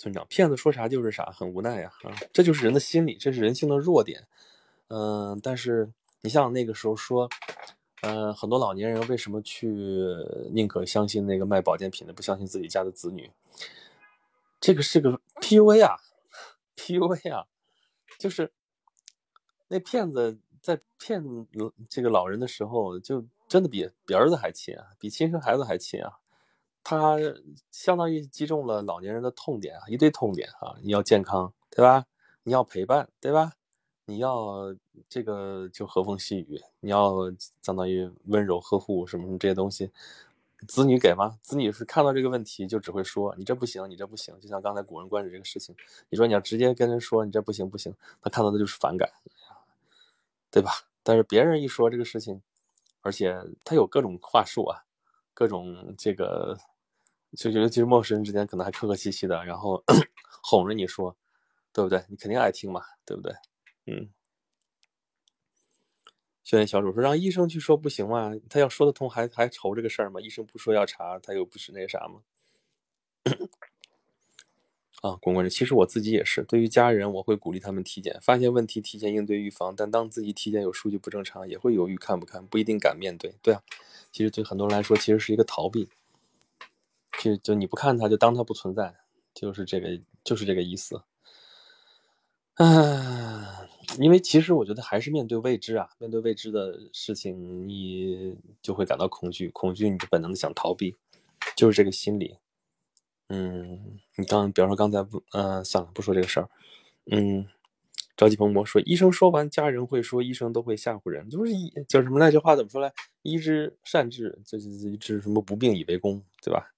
村长，骗子说啥就是啥，很无奈呀啊，这就是人的心理，这是人性的弱点。嗯，但是你像那个时候说。”嗯，很多老年人为什么去宁可相信那个卖保健品的，不相信自己家的子女？这个是个 PUA 啊，PUA 啊，就是那骗子在骗这个老人的时候，就真的比比儿子还亲啊，比亲生孩子还亲啊。他相当于击中了老年人的痛点啊，一堆痛点啊，你要健康，对吧？你要陪伴，对吧？你要这个就和风细雨，你要相当于温柔呵护什么什么这些东西，子女给吗？子女是看到这个问题就只会说你这不行，你这不行。就像刚才古人观止这个事情，你说你要直接跟人说你这不行不行，他看到的就是反感，对吧？但是别人一说这个事情，而且他有各种话术啊，各种这个，就觉得其实陌生人之间可能还客客气气的，然后 哄着你说，对不对？你肯定爱听嘛，对不对？嗯，训练小主说让医生去说不行吗？他要说得通，还还愁这个事儿吗？医生不说要查，他又不是那啥吗？啊，公关人，其实我自己也是，对于家人，我会鼓励他们体检，发现问题提前应对预防。但当自己体检有数据不正常，也会犹豫看不看，不一定敢面对。对啊，其实对很多人来说，其实是一个逃避。就就你不看他，就当他不存在，就是这个，就是这个意思。啊。因为其实我觉得还是面对未知啊，面对未知的事情，你就会感到恐惧，恐惧你就本能的想逃避，就是这个心理。嗯，你刚比方说刚才不，呃，算了，不说这个事儿。嗯，着急蓬勃说，医生说完，家人会说医生都会吓唬人，就是一叫什么那句话怎么说来？医之善治，这这治什么不病以为功，对吧？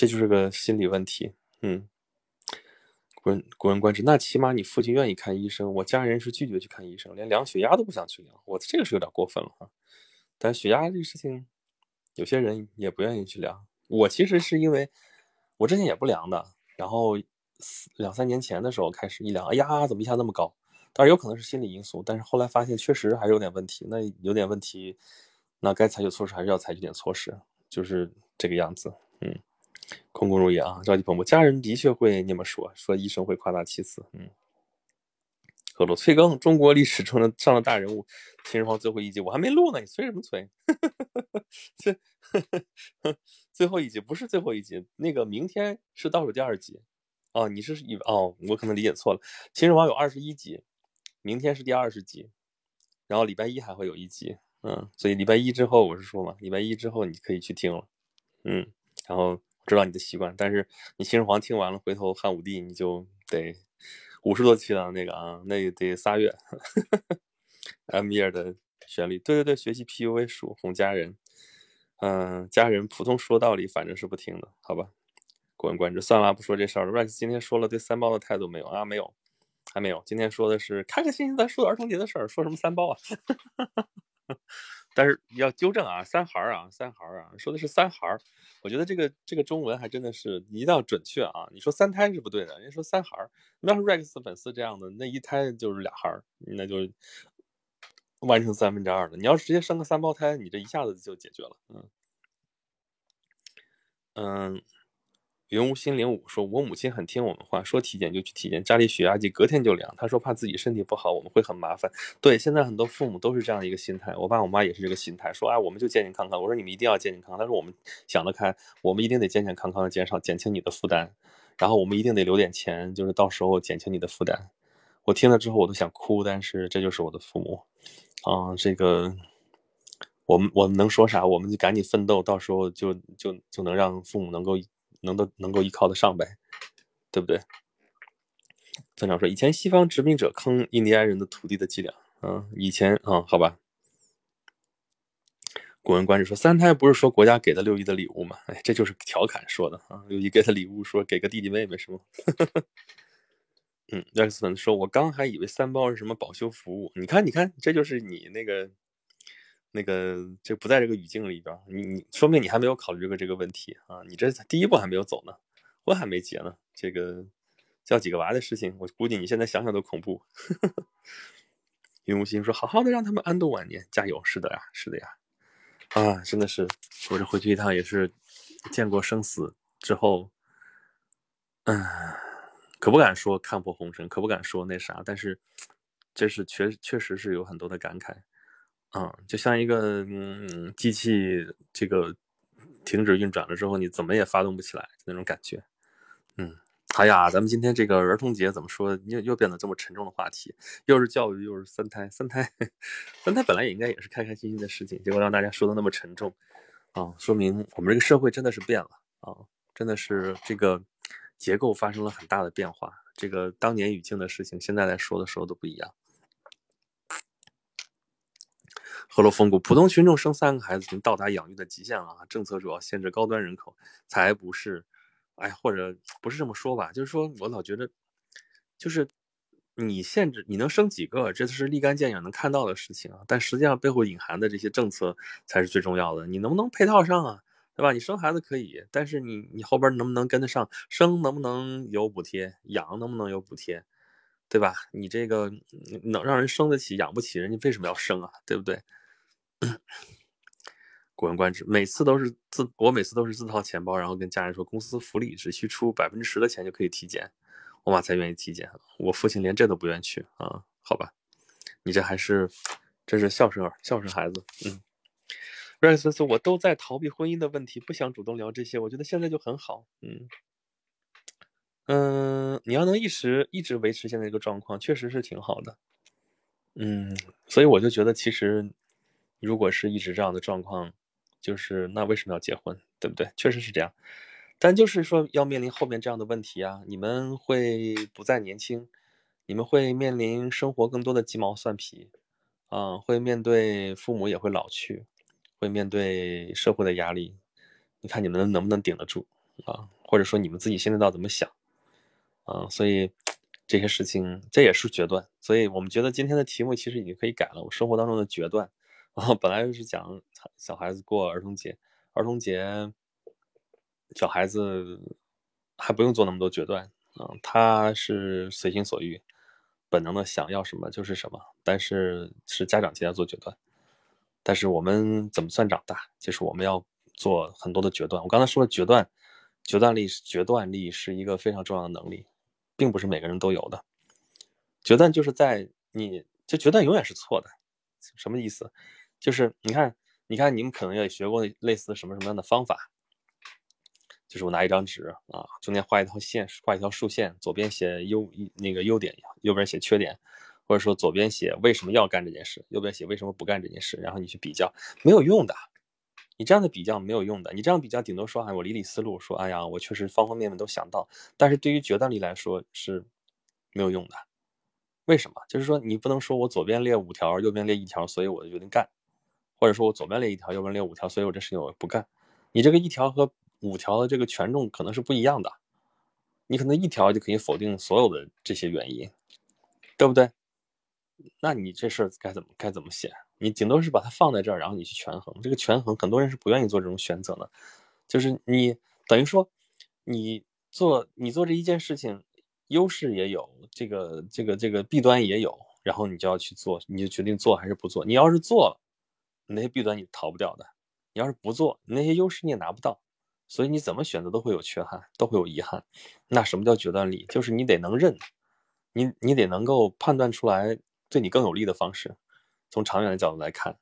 这就是个心理问题。嗯。古人古人观止，那起码你父亲愿意看医生，我家人是拒绝去看医生，连量血压都不想去量，我这个是有点过分了哈。但血压这个事情，有些人也不愿意去量。我其实是因为我之前也不量的，然后两三年前的时候开始一量，哎呀，怎么一下那么高？当然有可能是心理因素，但是后来发现确实还是有点问题。那有点问题，那该采取措施还是要采取点措施，就是这个样子。嗯，空空如也啊，着急蓬勃，家人的确会那么说，说医生会夸大其词。嗯，贺鲁催更，中国历史中的上的大人物，秦始皇最后一集我还没录呢，你催什么催？最 最后一集不是最后一集，那个明天是倒数第二集。哦，你是以哦，我可能理解错了。秦始皇有二十一集，明天是第二十集，然后礼拜一还会有一集。嗯，所以礼拜一之后我是说嘛，礼拜一之后你可以去听了，嗯，然后知道你的习惯，但是你秦始皇听完了，回头汉武帝你就得五十多期了那个啊，那也得仨月。M 页的旋律，对对对，学习 PUA 术哄家人，嗯，家人普通说道理，反正是不听的，好吧？过问关注，算了，不说这事儿了。Rex 今天说了对三包的态度没有啊？没有，还没有。今天说的是开开心心咱说儿童节的事儿，说什么三包啊？但是要纠正啊，三孩儿啊，三孩儿啊，说的是三孩儿。我觉得这个这个中文还真的是一定要准确啊。你说三胎是不对的，人家说三孩儿。要是 Rex 粉丝这样的，那一胎就是俩孩儿，那就完成三分之二了。你要直接生个三胞胎，你这一下子就解决了。嗯嗯。云无心零五说：“我母亲很听我们话，说体检就去体检，家里血压计隔天就量。她说怕自己身体不好，我们会很麻烦。对，现在很多父母都是这样的一个心态，我爸我妈也是这个心态，说哎，我们就健健康康。我说你们一定要健健康康。他说我们想得开，我们一定得健健康康的减少减轻你的负担，然后我们一定得留点钱，就是到时候减轻你的负担。我听了之后我都想哭，但是这就是我的父母，啊，这个我们我们能说啥？我们就赶紧奋斗，到时候就就就能让父母能够。”能都能够依靠得上呗，对不对？村长说，以前西方殖民者坑印第安人的土地的伎俩，嗯，以前啊，好吧。古文观止说，三胎不是说国家给的六一的礼物吗？哎，这就是调侃说的啊，六一给的礼物，说给个弟弟妹妹是吗？嗯，亚斯粉说，我刚还以为三包是什么保修服务，你看，你看，这就是你那个。那个就不在这个语境里边，你你说明你还没有考虑过这个问题啊，你这第一步还没有走呢，婚还没结呢，这个叫几个娃的事情，我估计你现在想想都恐怖。云无心说：“好好的让他们安度晚年，加油！”是的呀，是的呀，啊，真的是，我这回去一趟也是见过生死之后，嗯，可不敢说看破红尘，可不敢说那啥，但是这是确确实是有很多的感慨。嗯，就像一个嗯机器，这个停止运转了之后，你怎么也发动不起来那种感觉。嗯，哎呀，咱们今天这个儿童节怎么说，又又变得这么沉重的话题，又是教育，又是三胎，三胎，三胎本来也应该也是开开心心的事情，结果让大家说的那么沉重，啊，说明我们这个社会真的是变了啊，真的是这个结构发生了很大的变化，这个当年语境的事情，现在来说的时候都不一样。赫罗峰谷，普通群众生三个孩子已经到达养育的极限了啊！政策主要限制高端人口，才不是，哎，或者不是这么说吧？就是说我老觉得，就是你限制你能生几个，这是立竿见影能看到的事情啊。但实际上背后隐含的这些政策才是最重要的。你能不能配套上啊？对吧？你生孩子可以，但是你你后边能不能跟得上？生能不能有补贴？养能不能有补贴？对吧？你这个能让人生得起，养不起，人家为什么要生啊？对不对？古文观止，每次都是自我每次都是自掏钱包，然后跟家人说公司福利只需出百分之十的钱就可以体检，我妈才愿意体检。我父亲连这都不愿意去啊？好吧，你这还是这是孝顺儿孝顺孩子。嗯，Rex 我都在逃避婚姻的问题，不想主动聊这些。我觉得现在就很好。嗯嗯，你要能一直一直维持现在这个状况，确实是挺好的。嗯，所以我就觉得其实。如果是一直这样的状况，就是那为什么要结婚，对不对？确实是这样，但就是说要面临后面这样的问题啊，你们会不再年轻，你们会面临生活更多的鸡毛蒜皮，啊，会面对父母也会老去，会面对社会的压力，你看你们能不能顶得住啊？或者说你们自己现在到怎么想啊？所以 这些事情这也是决断，所以我们觉得今天的题目其实已经可以改了，我生活当中的决断。本来是讲小孩子过儿童节，儿童节小孩子还不用做那么多决断啊，他是随心所欲，本能的想要什么就是什么，但是是家长替他做决断。但是我们怎么算长大？就是我们要做很多的决断。我刚才说了，决断，决断力，决断力是一个非常重要的能力，并不是每个人都有的。决断就是在你，就决断永远是错的。什么意思？就是你看，你看，你们可能也学过类似什么什么样的方法？就是我拿一张纸啊，中间画一条线，画一条竖线，左边写优那个优点，右边写缺点，或者说左边写为什么要干这件事，右边写为什么不干这件事，然后你去比较，没有用的。你这样的比较没有用的，你这样比较顶多说啊，我理理思路，说哎呀，我确实方方面面都想到，但是对于决断力来说是没有用的。为什么？就是说你不能说我左边列五条，右边列一条，所以我就决定干，或者说我左边列一条，右边列五条，所以我这事情我不干。你这个一条和五条的这个权重可能是不一样的，你可能一条就可以否定所有的这些原因，对不对？那你这事儿该怎么该怎么写？你顶多是把它放在这儿，然后你去权衡。这个权衡，很多人是不愿意做这种选择的，就是你等于说你做你做这一件事情。优势也有，这个这个这个弊端也有，然后你就要去做，你就决定做还是不做。你要是做了，那些弊端你逃不掉的；你要是不做，那些优势你也拿不到。所以你怎么选择都会有缺憾，都会有遗憾。那什么叫决断力？就是你得能认，你你得能够判断出来对你更有利的方式。从长远的角度来看，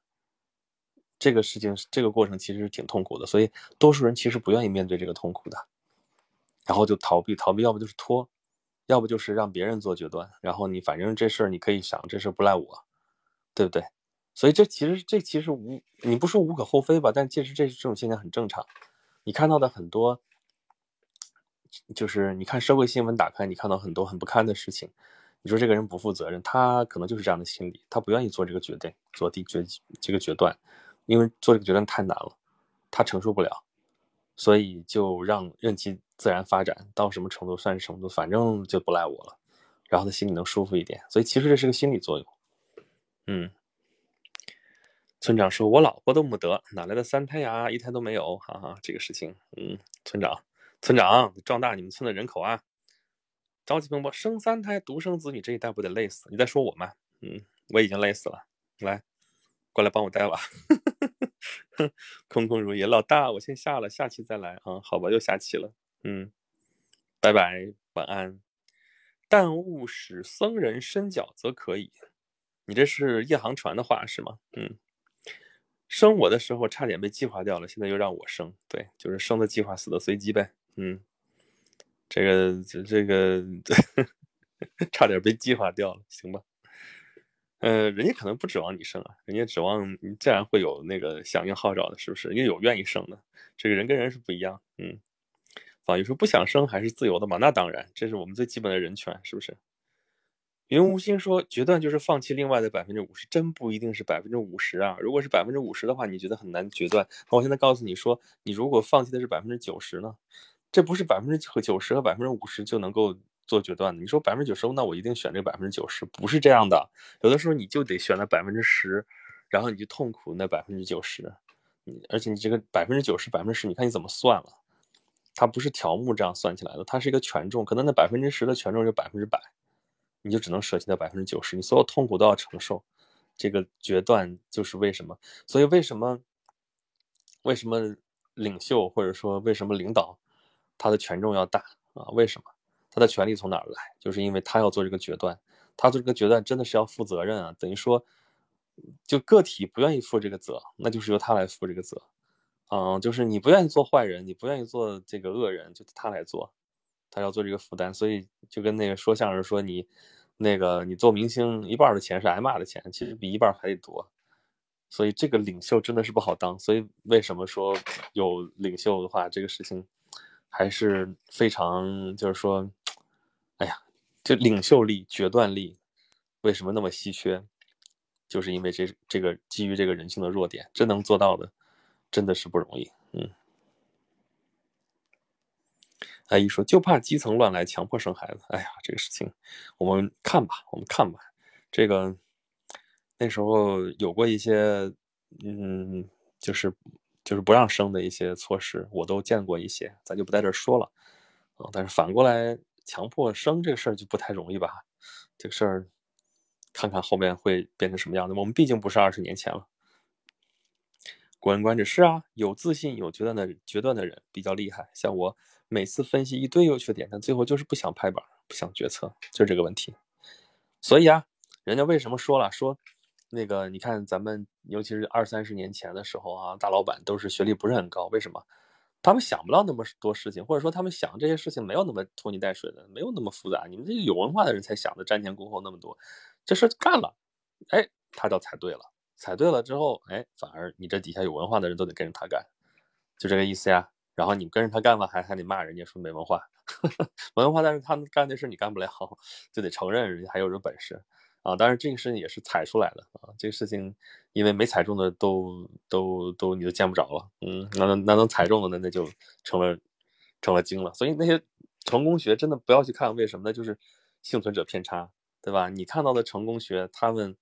这个事情这个过程其实是挺痛苦的，所以多数人其实不愿意面对这个痛苦的，然后就逃避，逃避，要不就是拖。要不就是让别人做决断，然后你反正这事儿你可以想，这事儿不赖我，对不对？所以这其实这其实无你不说无可厚非吧，但其实这这种现象很正常。你看到的很多，就是你看社会新闻打开，你看到很多很不堪的事情。你说这个人不负责任，他可能就是这样的心理，他不愿意做这个决定，做第决这个决断，因为做这个决断太难了，他承受不了，所以就让任其。自然发展到什么程度算是程度，反正就不赖我了，然后他心里能舒服一点，所以其实这是个心理作用。嗯，村长说：“我老婆都没得，哪来的三胎呀？一胎都没有，哈哈，这个事情，嗯，村长，村长，壮大你们村的人口啊，着急奔波生三胎，独生子女这一代不得累死？你在说我吗？嗯，我已经累死了，来，过来帮我带吧。空空如也，老大，我先下了，下期再来啊，好吧，又下期了。”嗯，拜拜，晚安。但勿使僧人伸脚则可以。你这是夜航船的话是吗？嗯，生我的时候差点被计划掉了，现在又让我生，对，就是生的计划，死的随机呗。嗯，这个这这个 差点被计划掉了，行吧？呃，人家可能不指望你生啊，人家指望你自然会有那个响应号召的，是不是？因为有愿意生的，这个人跟人是不一样。嗯。啊，有时候不想生还是自由的嘛？那当然，这是我们最基本的人权，是不是？云无心说，决断就是放弃另外的百分之五十，真不一定是百分之五十啊。如果是百分之五十的话，你觉得很难决断。那我现在告诉你说，你如果放弃的是百分之九十呢？这不是百分之九十和百分之五十就能够做决断的。你说百分之九十，那我一定选这百分之九十，不是这样的。有的时候你就得选那百分之十，然后你就痛苦那百分之九十。而且你这个百分之九十、百分之十，你看你怎么算了？它不是条目这样算起来的，它是一个权重，可能那百分之十的权重就百分之百，你就只能舍弃掉百分之九十，你所有痛苦都要承受。这个决断就是为什么，所以为什么为什么领袖或者说为什么领导他的权重要大啊？为什么他的权力从哪儿来？就是因为他要做这个决断，他做这个决断真的是要负责任啊，等于说就个体不愿意负这个责，那就是由他来负这个责。嗯，就是你不愿意做坏人，你不愿意做这个恶人，就他来做，他要做这个负担，所以就跟那个说相声说你，那个你做明星一半的钱是挨骂的钱，其实比一半还得多，所以这个领袖真的是不好当。所以为什么说有领袖的话，这个事情还是非常，就是说，哎呀，这领袖力、决断力为什么那么稀缺？就是因为这这个基于这个人性的弱点，真能做到的。真的是不容易，嗯。阿姨说，就怕基层乱来，强迫生孩子。哎呀，这个事情，我们看吧，我们看吧。这个那时候有过一些，嗯，就是就是不让生的一些措施，我都见过一些，咱就不在这说了。啊，但是反过来强迫生这个事儿就不太容易吧？这个事儿，看看后面会变成什么样的。我们毕竟不是二十年前了。古人观止是啊，有自信、有决断的决断的人比较厉害。像我每次分析一堆优缺点，但最后就是不想拍板，不想决策，就这个问题。所以啊，人家为什么说了说，那个你看咱们尤其是二三十年前的时候啊，大老板都是学历不是很高，为什么？他们想不到那么多事情，或者说他们想这些事情没有那么拖泥带水的，没有那么复杂。你们这些有文化的人才想的瞻前顾后那么多，这事干了，哎，他倒踩对了。踩对了之后，哎，反而你这底下有文化的人都得跟着他干，就这个意思呀。然后你跟着他干了，还还得骂人家说没文化，文化，但是他们干的事你干不了，就得承认人家还有这本事啊。当然这个事情也是踩出来的啊。这个事情因为没踩中的都都都你都见不着了，嗯，那能那能踩中的那那就成了成了精了。所以那些成功学真的不要去看，为什么呢？就是幸存者偏差，对吧？你看到的成功学，他们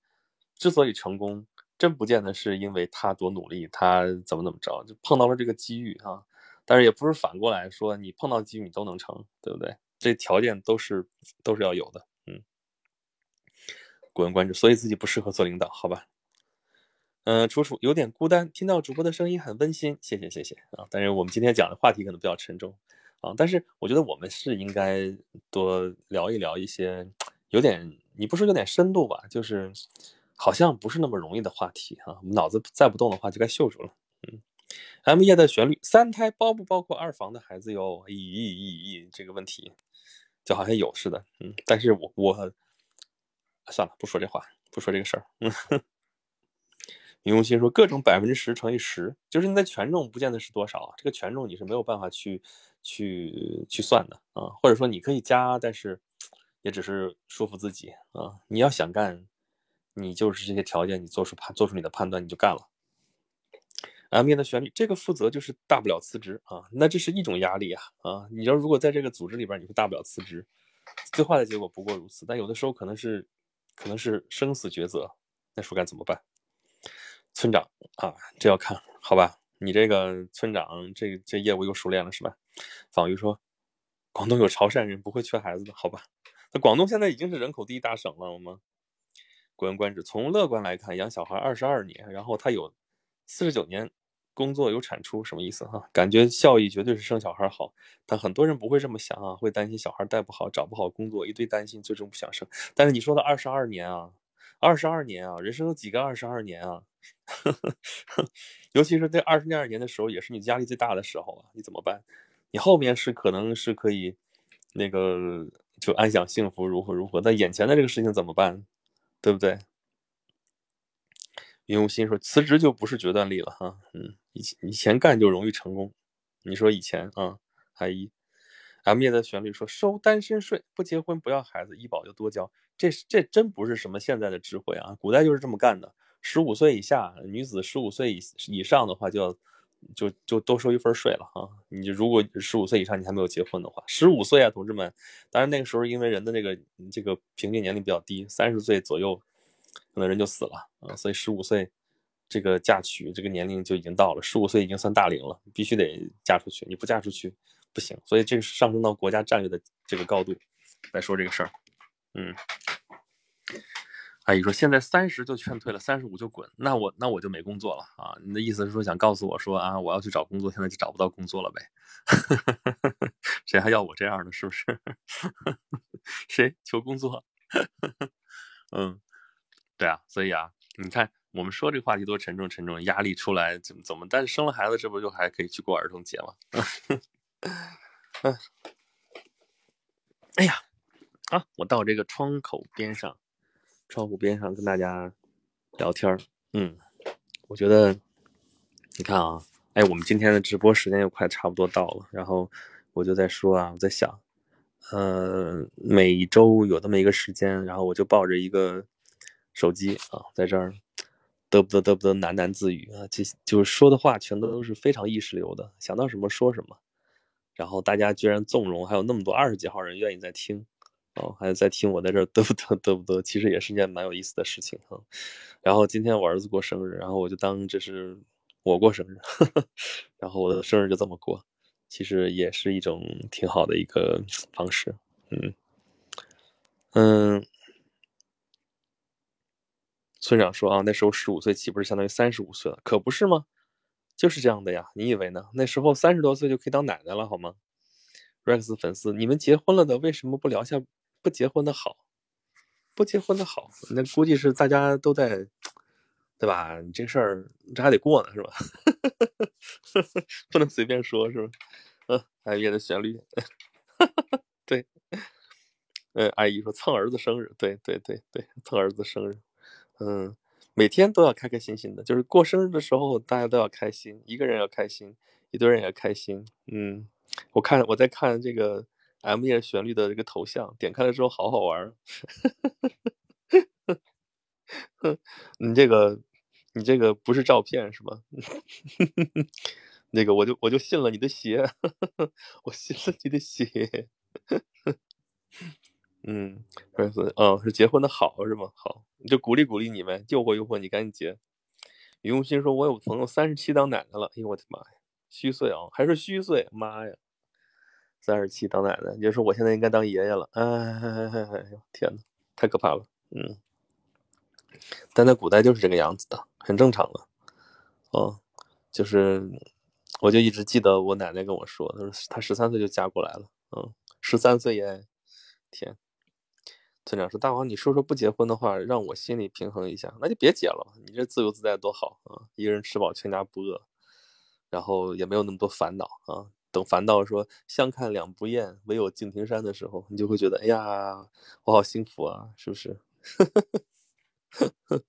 之所以成功。真不见得是因为他多努力，他怎么怎么着，就碰到了这个机遇哈。但是也不是反过来说，你碰到机遇你都能成，对不对？这条件都是都是要有的。嗯，古人观止，所以自己不适合做领导，好吧？嗯，楚楚有点孤单，听到主播的声音很温馨，谢谢谢谢啊。但是我们今天讲的话题可能比较沉重啊，但是我觉得我们是应该多聊一聊一些有点，你不说有点深度吧，就是。好像不是那么容易的话题啊，我们脑子再不动的话就该锈住了。嗯，M 页的旋律，三胎包不包括二房的孩子哟？咦咦咦咦，这个问题就好像有似的。嗯，但是我我算了，不说这话，不说这个事儿。嗯，云用心说，各种百分之十乘以十，就是你的权重不见得是多少啊，这个权重你是没有办法去去去算的啊，或者说你可以加，但是也只是说服自己啊，你要想干。你就是这些条件，你做出判，做出你的判断，你就干了。M 面的旋律，这个负责就是大不了辞职啊，那这是一种压力啊啊！你要如果在这个组织里边，你会大不了辞职，最坏的结果不过如此。但有的时候可能是，可能是生死抉择，那说该怎么办？村长啊，这要看好吧？你这个村长，这这业务又熟练了是吧？仿鱼说，广东有潮汕人，不会缺孩子的，好吧？那广东现在已经是人口第一大省了，我们。古人观止，从乐观来看，养小孩二十二年，然后他有四十九年工作有产出，什么意思哈？感觉效益绝对是生小孩好，但很多人不会这么想啊，会担心小孩带不好，找不好工作，一堆担心，最终不想生。但是你说的二十二年啊，二十二年啊，人生有几个二十二年啊？尤其是这二十二年的时候，也是你压力最大的时候啊，你怎么办？你后面是可能是可以那个就安享幸福，如何如何？但眼前的这个事情怎么办？对不对？云无心说辞职就不是决断力了哈，嗯，以前以前干就容易成功，你说以前啊，还一，M 叶的旋律说收单身税，不结婚不要孩子，医保就多交，这这真不是什么现在的智慧啊，古代就是这么干的，十五岁以下女子十五岁以以上的话就要。就就多收一份税了哈，你如果十五岁以上你还没有结婚的话，十五岁啊，同志们，当然那个时候因为人的这个这个平均年龄比较低，三十岁左右可能人就死了啊，所以十五岁这个嫁娶这个年龄就已经到了，十五岁已经算大龄了，必须得嫁出去，你不嫁出去不行，所以这是上升到国家战略的这个高度来说这个事儿，嗯。阿姨说：“现在三十就劝退了，三十五就滚。那我那我就没工作了啊！你的意思是说想告诉我说啊，我要去找工作，现在就找不到工作了呗？谁还要我这样的？是不是？谁求工作？嗯，对啊，所以啊，你看我们说这话题多沉重，沉重，压力出来怎么怎么？但是生了孩子，这不就还可以去过儿童节吗？嗯，哎呀，啊，我到这个窗口边上。”窗户边上跟大家聊天儿，嗯，我觉得你看啊，哎，我们今天的直播时间又快差不多到了，然后我就在说啊，我在想，呃，每周有这么一个时间，然后我就抱着一个手机啊，在这儿嘚不嘚嘚不嘚喃喃自语啊，就就是说的话全都都是非常意识流的，想到什么说什么，然后大家居然纵容，还有那么多二十几号人愿意在听。哦，还在听我在这儿嘚不嘚嘚不嘚，其实也是件蛮有意思的事情哈。然后今天我儿子过生日，然后我就当这是我过生日，然后我的生日就这么过，其实也是一种挺好的一个方式。嗯嗯，村长说啊，那时候十五岁岂不是相当于三十五岁了？可不是吗？就是这样的呀，你以为呢？那时候三十多岁就可以当奶奶了，好吗？Rex 粉丝，你们结婚了的为什么不聊下不结婚的好？不结婚的好，那估计是大家都在，对吧？你这事儿这还得过呢，是吧？不能随便说，是吧？嗯，爱乐的旋律，对。呃，阿姨说蹭儿子生日，对对对对，蹭儿子生日，嗯。每天都要开开心心的，就是过生日的时候，大家都要开心，一个人要开心，一堆人也要开心。嗯，我看我在看这个 M 页旋律的这个头像，点开了之后好好玩。你这个你这个不是照片是吧？那个我就我就信了你的邪，我信了你的邪。嗯，是哦，是结婚的好是吗？好，就鼓励鼓励你呗，诱惑诱惑你赶紧结。李用心说：“我有朋友三十七当奶奶了，哎呦我的妈呀，虚岁啊，还是虚岁，妈呀，三十七当奶奶，你就说我现在应该当爷爷了，哎哎哎哎呦天呐，太可怕了，嗯，但在古代就是这个样子的，很正常的，哦，就是我就一直记得我奶奶跟我说，她说她十三岁就嫁过来了，嗯，十三岁耶，天。”村长说：“大王，你说说不结婚的话，让我心里平衡一下。那就别结了，你这自由自在多好啊！一个人吃饱全家不饿，然后也没有那么多烦恼啊。等烦恼说相看两不厌，唯有敬亭山的时候，你就会觉得，哎呀，我好幸福啊，是不是？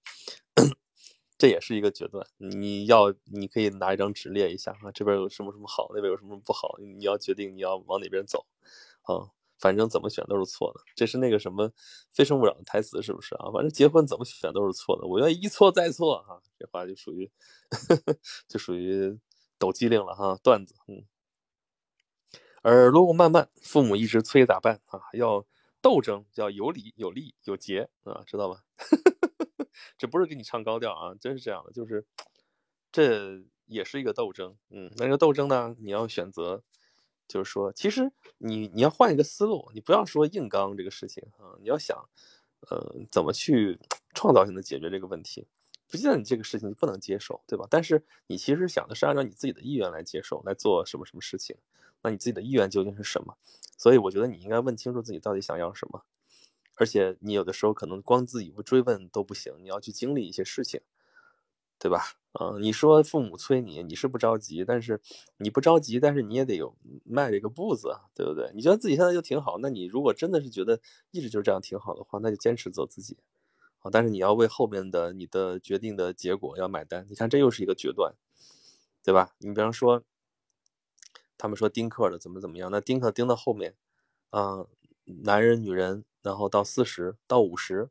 这也是一个决断。你要，你可以拿一张纸列一下啊，这边有什么什么好，那边有什么不好，你要决定你要往哪边走啊。”反正怎么选都是错的，这是那个什么《非诚勿扰》的台词是不是啊？反正结婚怎么选都是错的，我愿意一错再错哈。这话就属于 就属于抖机灵了哈，段子。嗯。而路漫漫，父母一直催咋办啊？要斗争，叫有理有利有节啊，知道吧？这不是给你唱高调啊，真是这样的，就是这也是一个斗争。嗯，那这个斗争呢，你要选择。就是说，其实你你要换一个思路，你不要说硬刚这个事情啊，你要想，呃，怎么去创造性的解决这个问题。不见得你这个事情不能接受，对吧？但是你其实想的是按照你自己的意愿来接受来做什么什么事情，那你自己的意愿究竟是什么？所以我觉得你应该问清楚自己到底想要什么，而且你有的时候可能光自己不追问都不行，你要去经历一些事情。对吧？嗯，你说父母催你，你是不着急，但是你不着急，但是你也得有迈这个步子，对不对？你觉得自己现在就挺好，那你如果真的是觉得一直就这样挺好的话，那就坚持做自己，啊，但是你要为后面的你的决定的结果要买单。你看，这又是一个决断，对吧？你比方说，他们说丁克的怎么怎么样，那丁克盯到后面，啊，男人、女人，然后到四十到五十。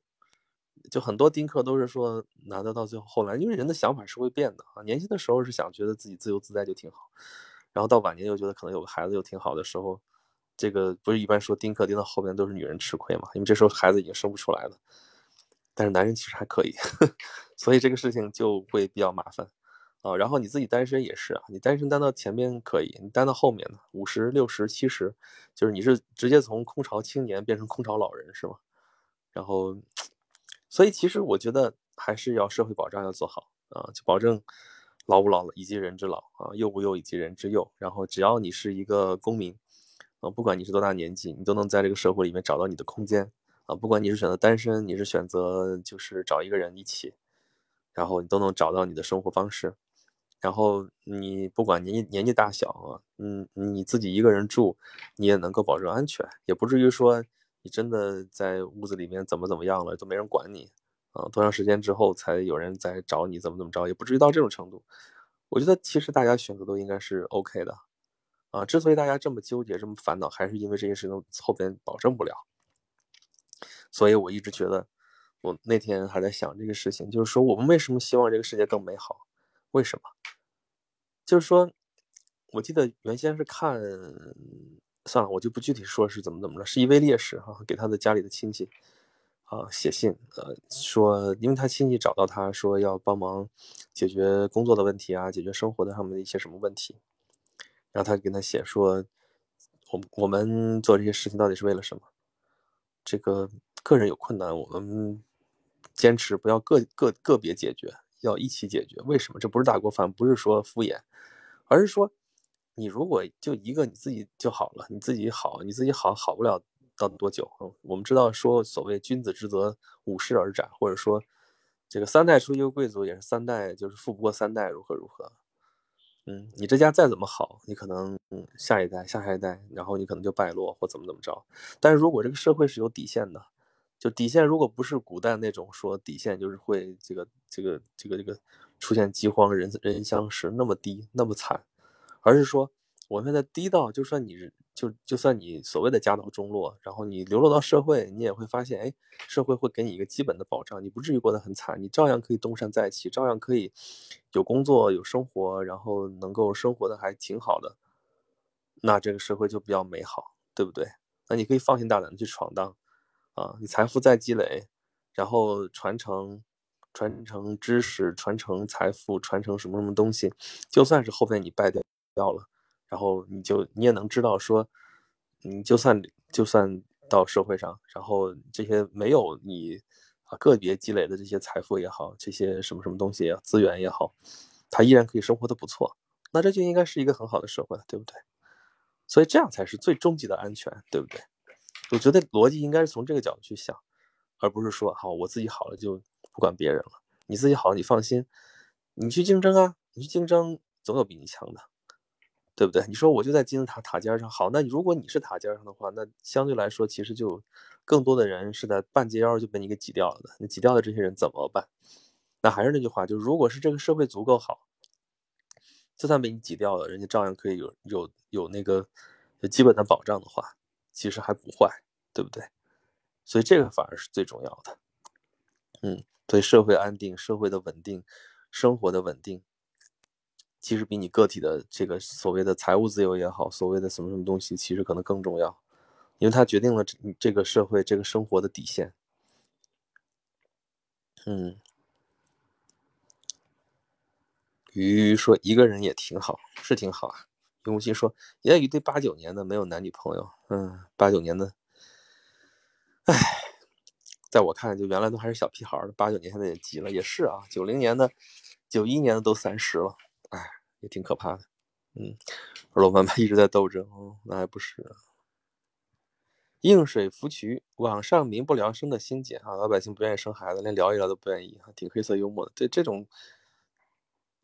就很多丁克都是说，男的到最后后来，因为人的想法是会变的啊。年轻的时候是想觉得自己自由自在就挺好，然后到晚年又觉得可能有个孩子又挺好的时候，这个不是一般说丁克丁到后边都是女人吃亏嘛？因为这时候孩子已经生不出来了，但是男人其实还可以，所以这个事情就会比较麻烦啊。然后你自己单身也是啊，你单身单到前面可以，你单到后面呢，五十六十七十，就是你是直接从空巢青年变成空巢老人是吗？然后。所以其实我觉得还是要社会保障要做好啊，就保证老吾老以及人之老啊，幼吾幼以及人之幼。然后只要你是一个公民啊，不管你是多大年纪，你都能在这个社会里面找到你的空间啊。不管你是选择单身，你是选择就是找一个人一起，然后你都能找到你的生活方式。然后你不管年纪年纪大小啊，嗯，你自己一个人住，你也能够保证安全，也不至于说。你真的在屋子里面怎么怎么样了，都没人管你啊？多长时间之后才有人在找你？怎么怎么着？也不至于到这种程度。我觉得其实大家选择都应该是 OK 的啊。之所以大家这么纠结、这么烦恼，还是因为这些事情后边保证不了。所以我一直觉得，我那天还在想这个事情，就是说我们为什么希望这个世界更美好？为什么？就是说，我记得原先是看。算了，我就不具体说是怎么怎么了。是一位烈士哈，给他的家里的亲戚啊写信，呃，说因为他亲戚找到他说要帮忙解决工作的问题啊，解决生活的上面的一些什么问题，然后他跟他写说，我我们做这些事情到底是为了什么？这个个人有困难，我们坚持不要个个个别解决，要一起解决。为什么？这不是大锅饭，不是说敷衍，而是说，你如果就一个你自己就好了，你自己好，你自己好好不了到多久？我们知道说所谓君子之泽五世而斩，或者说这个三代出一个贵族也是三代就是富不过三代，如何如何？嗯，你这家再怎么好，你可能下一代、下下一代，然后你可能就败落或怎么怎么着。但是如果这个社会是有底线的，就底线如果不是古代那种说底线就是会这个这个这个这个出现饥荒、人人相食那么低那么惨，而是说我现在低到就算你就就算你所谓的家道中落，然后你流落到社会，你也会发现，哎，社会会给你一个基本的保障，你不至于过得很惨，你照样可以东山再起，照样可以有工作有生活，然后能够生活的还挺好的，那这个社会就比较美好，对不对？那你可以放心大胆的去闯荡，啊，你财富再积累，然后传承传承知识，传承财富，传承什么什么东西，就算是后面你败掉掉了。然后你就你也能知道说，你就算就算到社会上，然后这些没有你啊个别积累的这些财富也好，这些什么什么东西也资源也好，他依然可以生活的不错。那这就应该是一个很好的社会，对不对？所以这样才是最终极的安全，对不对？我觉得逻辑应该是从这个角度去想，而不是说好我自己好了就不管别人了。你自己好，你放心，你去竞争啊，你去竞争，总有比你强的。对不对？你说我就在金字塔塔尖上，好，那如果你是塔尖上的话，那相对来说，其实就更多的人是在半截腰就被你给挤掉了的。你挤掉的这些人怎么办？那还是那句话，就如果是这个社会足够好，就算被你挤掉了，人家照样可以有有有那个有基本的保障的话，其实还不坏，对不对？所以这个反而是最重要的。嗯，对社会安定、社会的稳定、生活的稳定。其实比你个体的这个所谓的财务自由也好，所谓的什么什么东西，其实可能更重要，因为它决定了这这个社会这个生活的底线。嗯，鱼说一个人也挺好，是挺好啊。永新说，也有一对八九年的没有男女朋友，嗯，八九年的，唉，在我看就原来都还是小屁孩儿，八九年现在也急了，也是啊，九零年的、九一年的都三十了。哎，也挺可怕的，嗯，老板们一直在斗争，哦，那还不是？应水浮渠，网上民不聊生的心结啊，老百姓不愿意生孩子，连聊一聊都不愿意，挺黑色幽默的。对这种，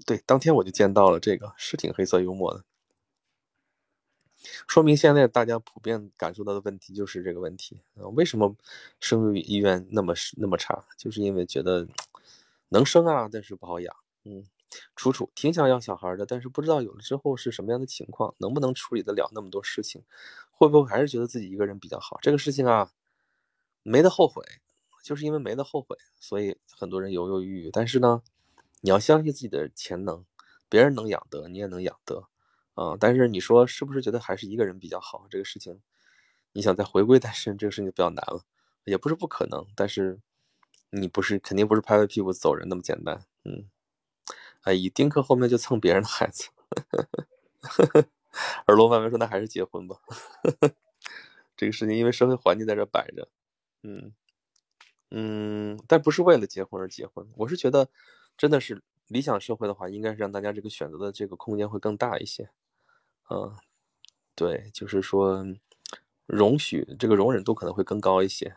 对，当天我就见到了这个，是挺黑色幽默的，说明现在大家普遍感受到的问题就是这个问题啊，为什么生育意愿那么那么差？就是因为觉得能生啊，但是不好养，嗯。楚楚挺想要小孩的，但是不知道有了之后是什么样的情况，能不能处理得了那么多事情，会不会还是觉得自己一个人比较好？这个事情啊，没得后悔，就是因为没得后悔，所以很多人犹犹豫豫。但是呢，你要相信自己的潜能，别人能养得，你也能养得啊。但是你说是不是觉得还是一个人比较好？这个事情，你想再回归单身，这个事情就比较难了，也不是不可能，但是你不是肯定不是拍拍屁股走人那么简单，嗯。哎，以丁克后面就蹭别人的孩子，耳聋范文说那还是结婚吧。这个事情因为社会环境在这摆着，嗯嗯，但不是为了结婚而结婚。我是觉得，真的是理想社会的话，应该是让大家这个选择的这个空间会更大一些。嗯，对，就是说容许这个容忍度可能会更高一些，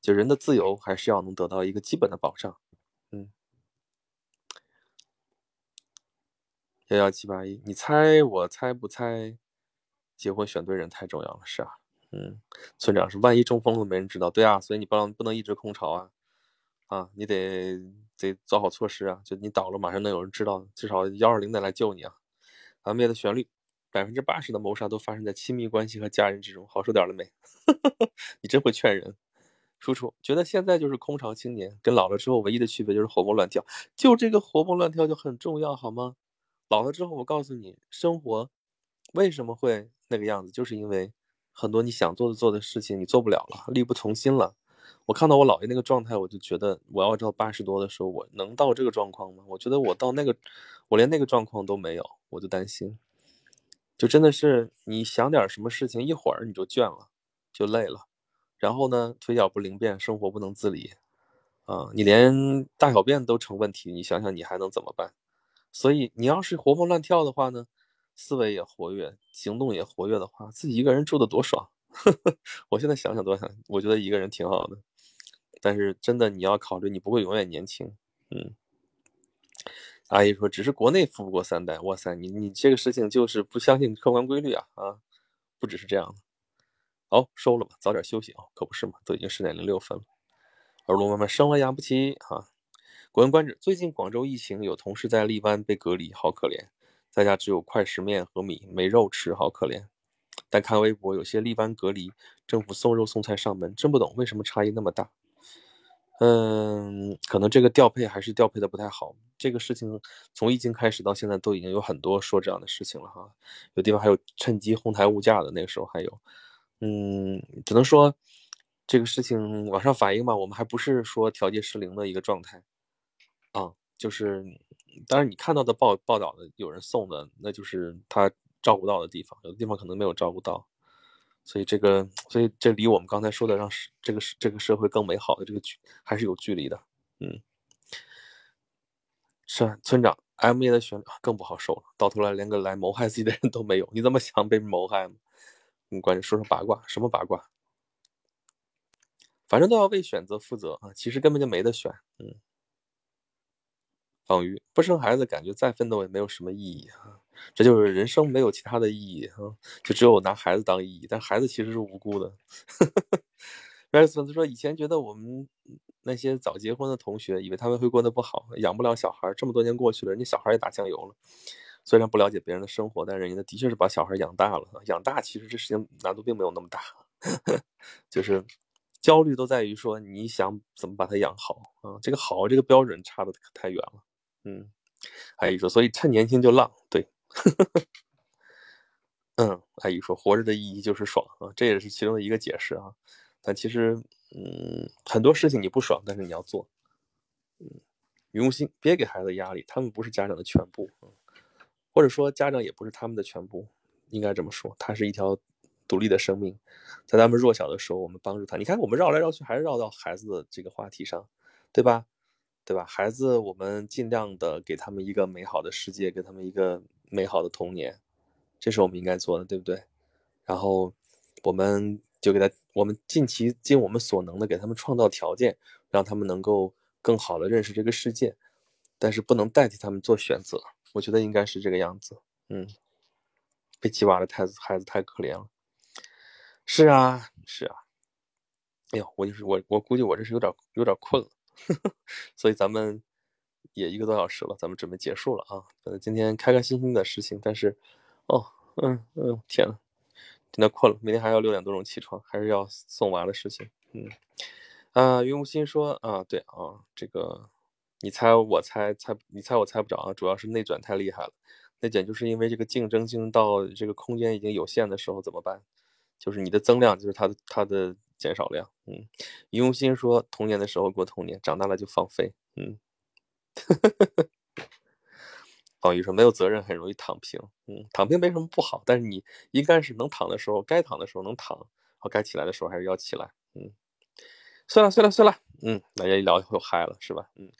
就人的自由还是要能得到一个基本的保障。嗯。幺幺七八一，你猜我猜不猜？结婚选对人太重要了，是啊，嗯，村长是万一中风了没人知道，对啊，所以你不能不能一直空巢啊，啊，你得得做好措施啊，就你倒了马上能有人知道，至少幺二零得来救你啊。咱们的旋律，百分之八十的谋杀都发生在亲密关系和家人之中，好受点了没？你真会劝人，叔叔觉得现在就是空巢青年，跟老了之后唯一的区别就是活蹦乱跳，就这个活蹦乱跳就很重要，好吗？老了之后，我告诉你，生活为什么会那个样子，就是因为很多你想做的做的事情你做不了了，力不从心了。我看到我姥爷那个状态，我就觉得我要到八十多的时候，我能到这个状况吗？我觉得我到那个，我连那个状况都没有，我就担心。就真的是你想点什么事情，一会儿你就倦了，就累了，然后呢，腿脚不灵便，生活不能自理，啊，你连大小便都成问题，你想想你还能怎么办？所以你要是活蹦乱跳的话呢，思维也活跃，行动也活跃的话，自己一个人住的多爽。我现在想想多想，我觉得一个人挺好的。但是真的你要考虑，你不会永远年轻。嗯，阿姨说只是国内富不过三代，哇塞，你你这个事情就是不相信客观规律啊啊，不只是这样。好，收了吧，早点休息啊，可不是嘛，都已经十点零六分了。耳朵慢慢生了养不起啊。国文观止，最近广州疫情，有同事在荔湾被隔离，好可怜，在家只有快食面和米，没肉吃，好可怜。但看微博，有些荔湾隔离，政府送肉送菜上门，真不懂为什么差异那么大。嗯，可能这个调配还是调配的不太好。这个事情从疫情开始到现在，都已经有很多说这样的事情了哈。有地方还有趁机哄抬物价的，那个时候还有。嗯，只能说这个事情往上反映吧，我们还不是说调节失灵的一个状态啊。就是当然你看到的报报道的有人送的，那就是他照顾到的地方，有的地方可能没有照顾到。所以这个，所以这离我们刚才说的让这个这个社会更美好的这个距还是有距离的。嗯，是村长，M A 的选更不好受了，到头来连个来谋害自己的人都没有。你怎么想被谋害吗？你关键说说八卦，什么八卦？反正都要为选择负责啊，其实根本就没得选。嗯，等于不生孩子，感觉再奋斗也没有什么意义啊。这就是人生没有其他的意义哈，就只有拿孩子当意义。但孩子其实是无辜的。r 斯 s 说，以前觉得我们那些早结婚的同学，以为他们会过得不好，养不了小孩。这么多年过去了，人家小孩也打酱油了。虽然不了解别人的生活，但人家的确是把小孩养大了。养大其实这事情难度并没有那么大，就是焦虑都在于说你想怎么把他养好啊。这个好这个标准差的可太远了。嗯，还有说，所以趁年轻就浪，对。嗯，阿姨说活着的意义就是爽啊，这也是其中的一个解释啊。但其实，嗯，很多事情你不爽，但是你要做。嗯，用心，别给孩子压力，他们不是家长的全部，或者说家长也不是他们的全部，应该这么说。他是一条独立的生命，在他们弱小的时候，我们帮助他。你看，我们绕来绕去，还是绕到孩子的这个话题上，对吧？对吧？孩子，我们尽量的给他们一个美好的世界，给他们一个。美好的童年，这是我们应该做的，对不对？然后我们就给他，我们尽其尽我们所能的给他们创造条件，让他们能够更好的认识这个世界，但是不能代替他们做选择。我觉得应该是这个样子。嗯，被鸡娃的太子孩子太可怜了。是啊，是啊。哎呦，我就是我，我估计我这是有点有点困了，所以咱们。也一个多小时了，咱们准备结束了啊！呃，今天开开心心的事情，但是，哦，嗯嗯，天呐，真的困了，明天还要六点多钟起床，还是要送娃的事情。嗯，啊，云无心说啊，对啊，这个你猜我猜猜你猜我猜不着啊，主要是内卷太厉害了。内卷就是因为这个竞争竞争到这个空间已经有限的时候怎么办？就是你的增量就是它的它的减少量。嗯，云无心说童年的时候过童年，长大了就放飞。嗯。呵呵呵呵，方宇说没有责任很容易躺平，嗯，躺平没什么不好，但是你应该是能躺的时候该躺的时候能躺，好该起来的时候还是要起来，嗯，算了算了算了，嗯，大家一聊又嗨了是吧？嗯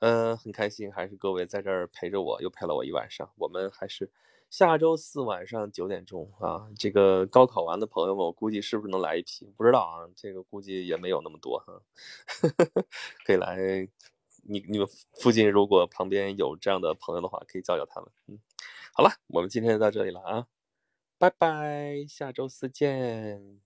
嗯，很开心，还是各位在这儿陪着我，又陪了我一晚上，我们还是下周四晚上九点钟啊，这个高考完的朋友们，我估计是不是能来一批？不知道啊，这个估计也没有那么多哈，可以来。你你们附近如果旁边有这样的朋友的话，可以叫叫他们。嗯，好了，我们今天就到这里了啊，拜拜，下周四见。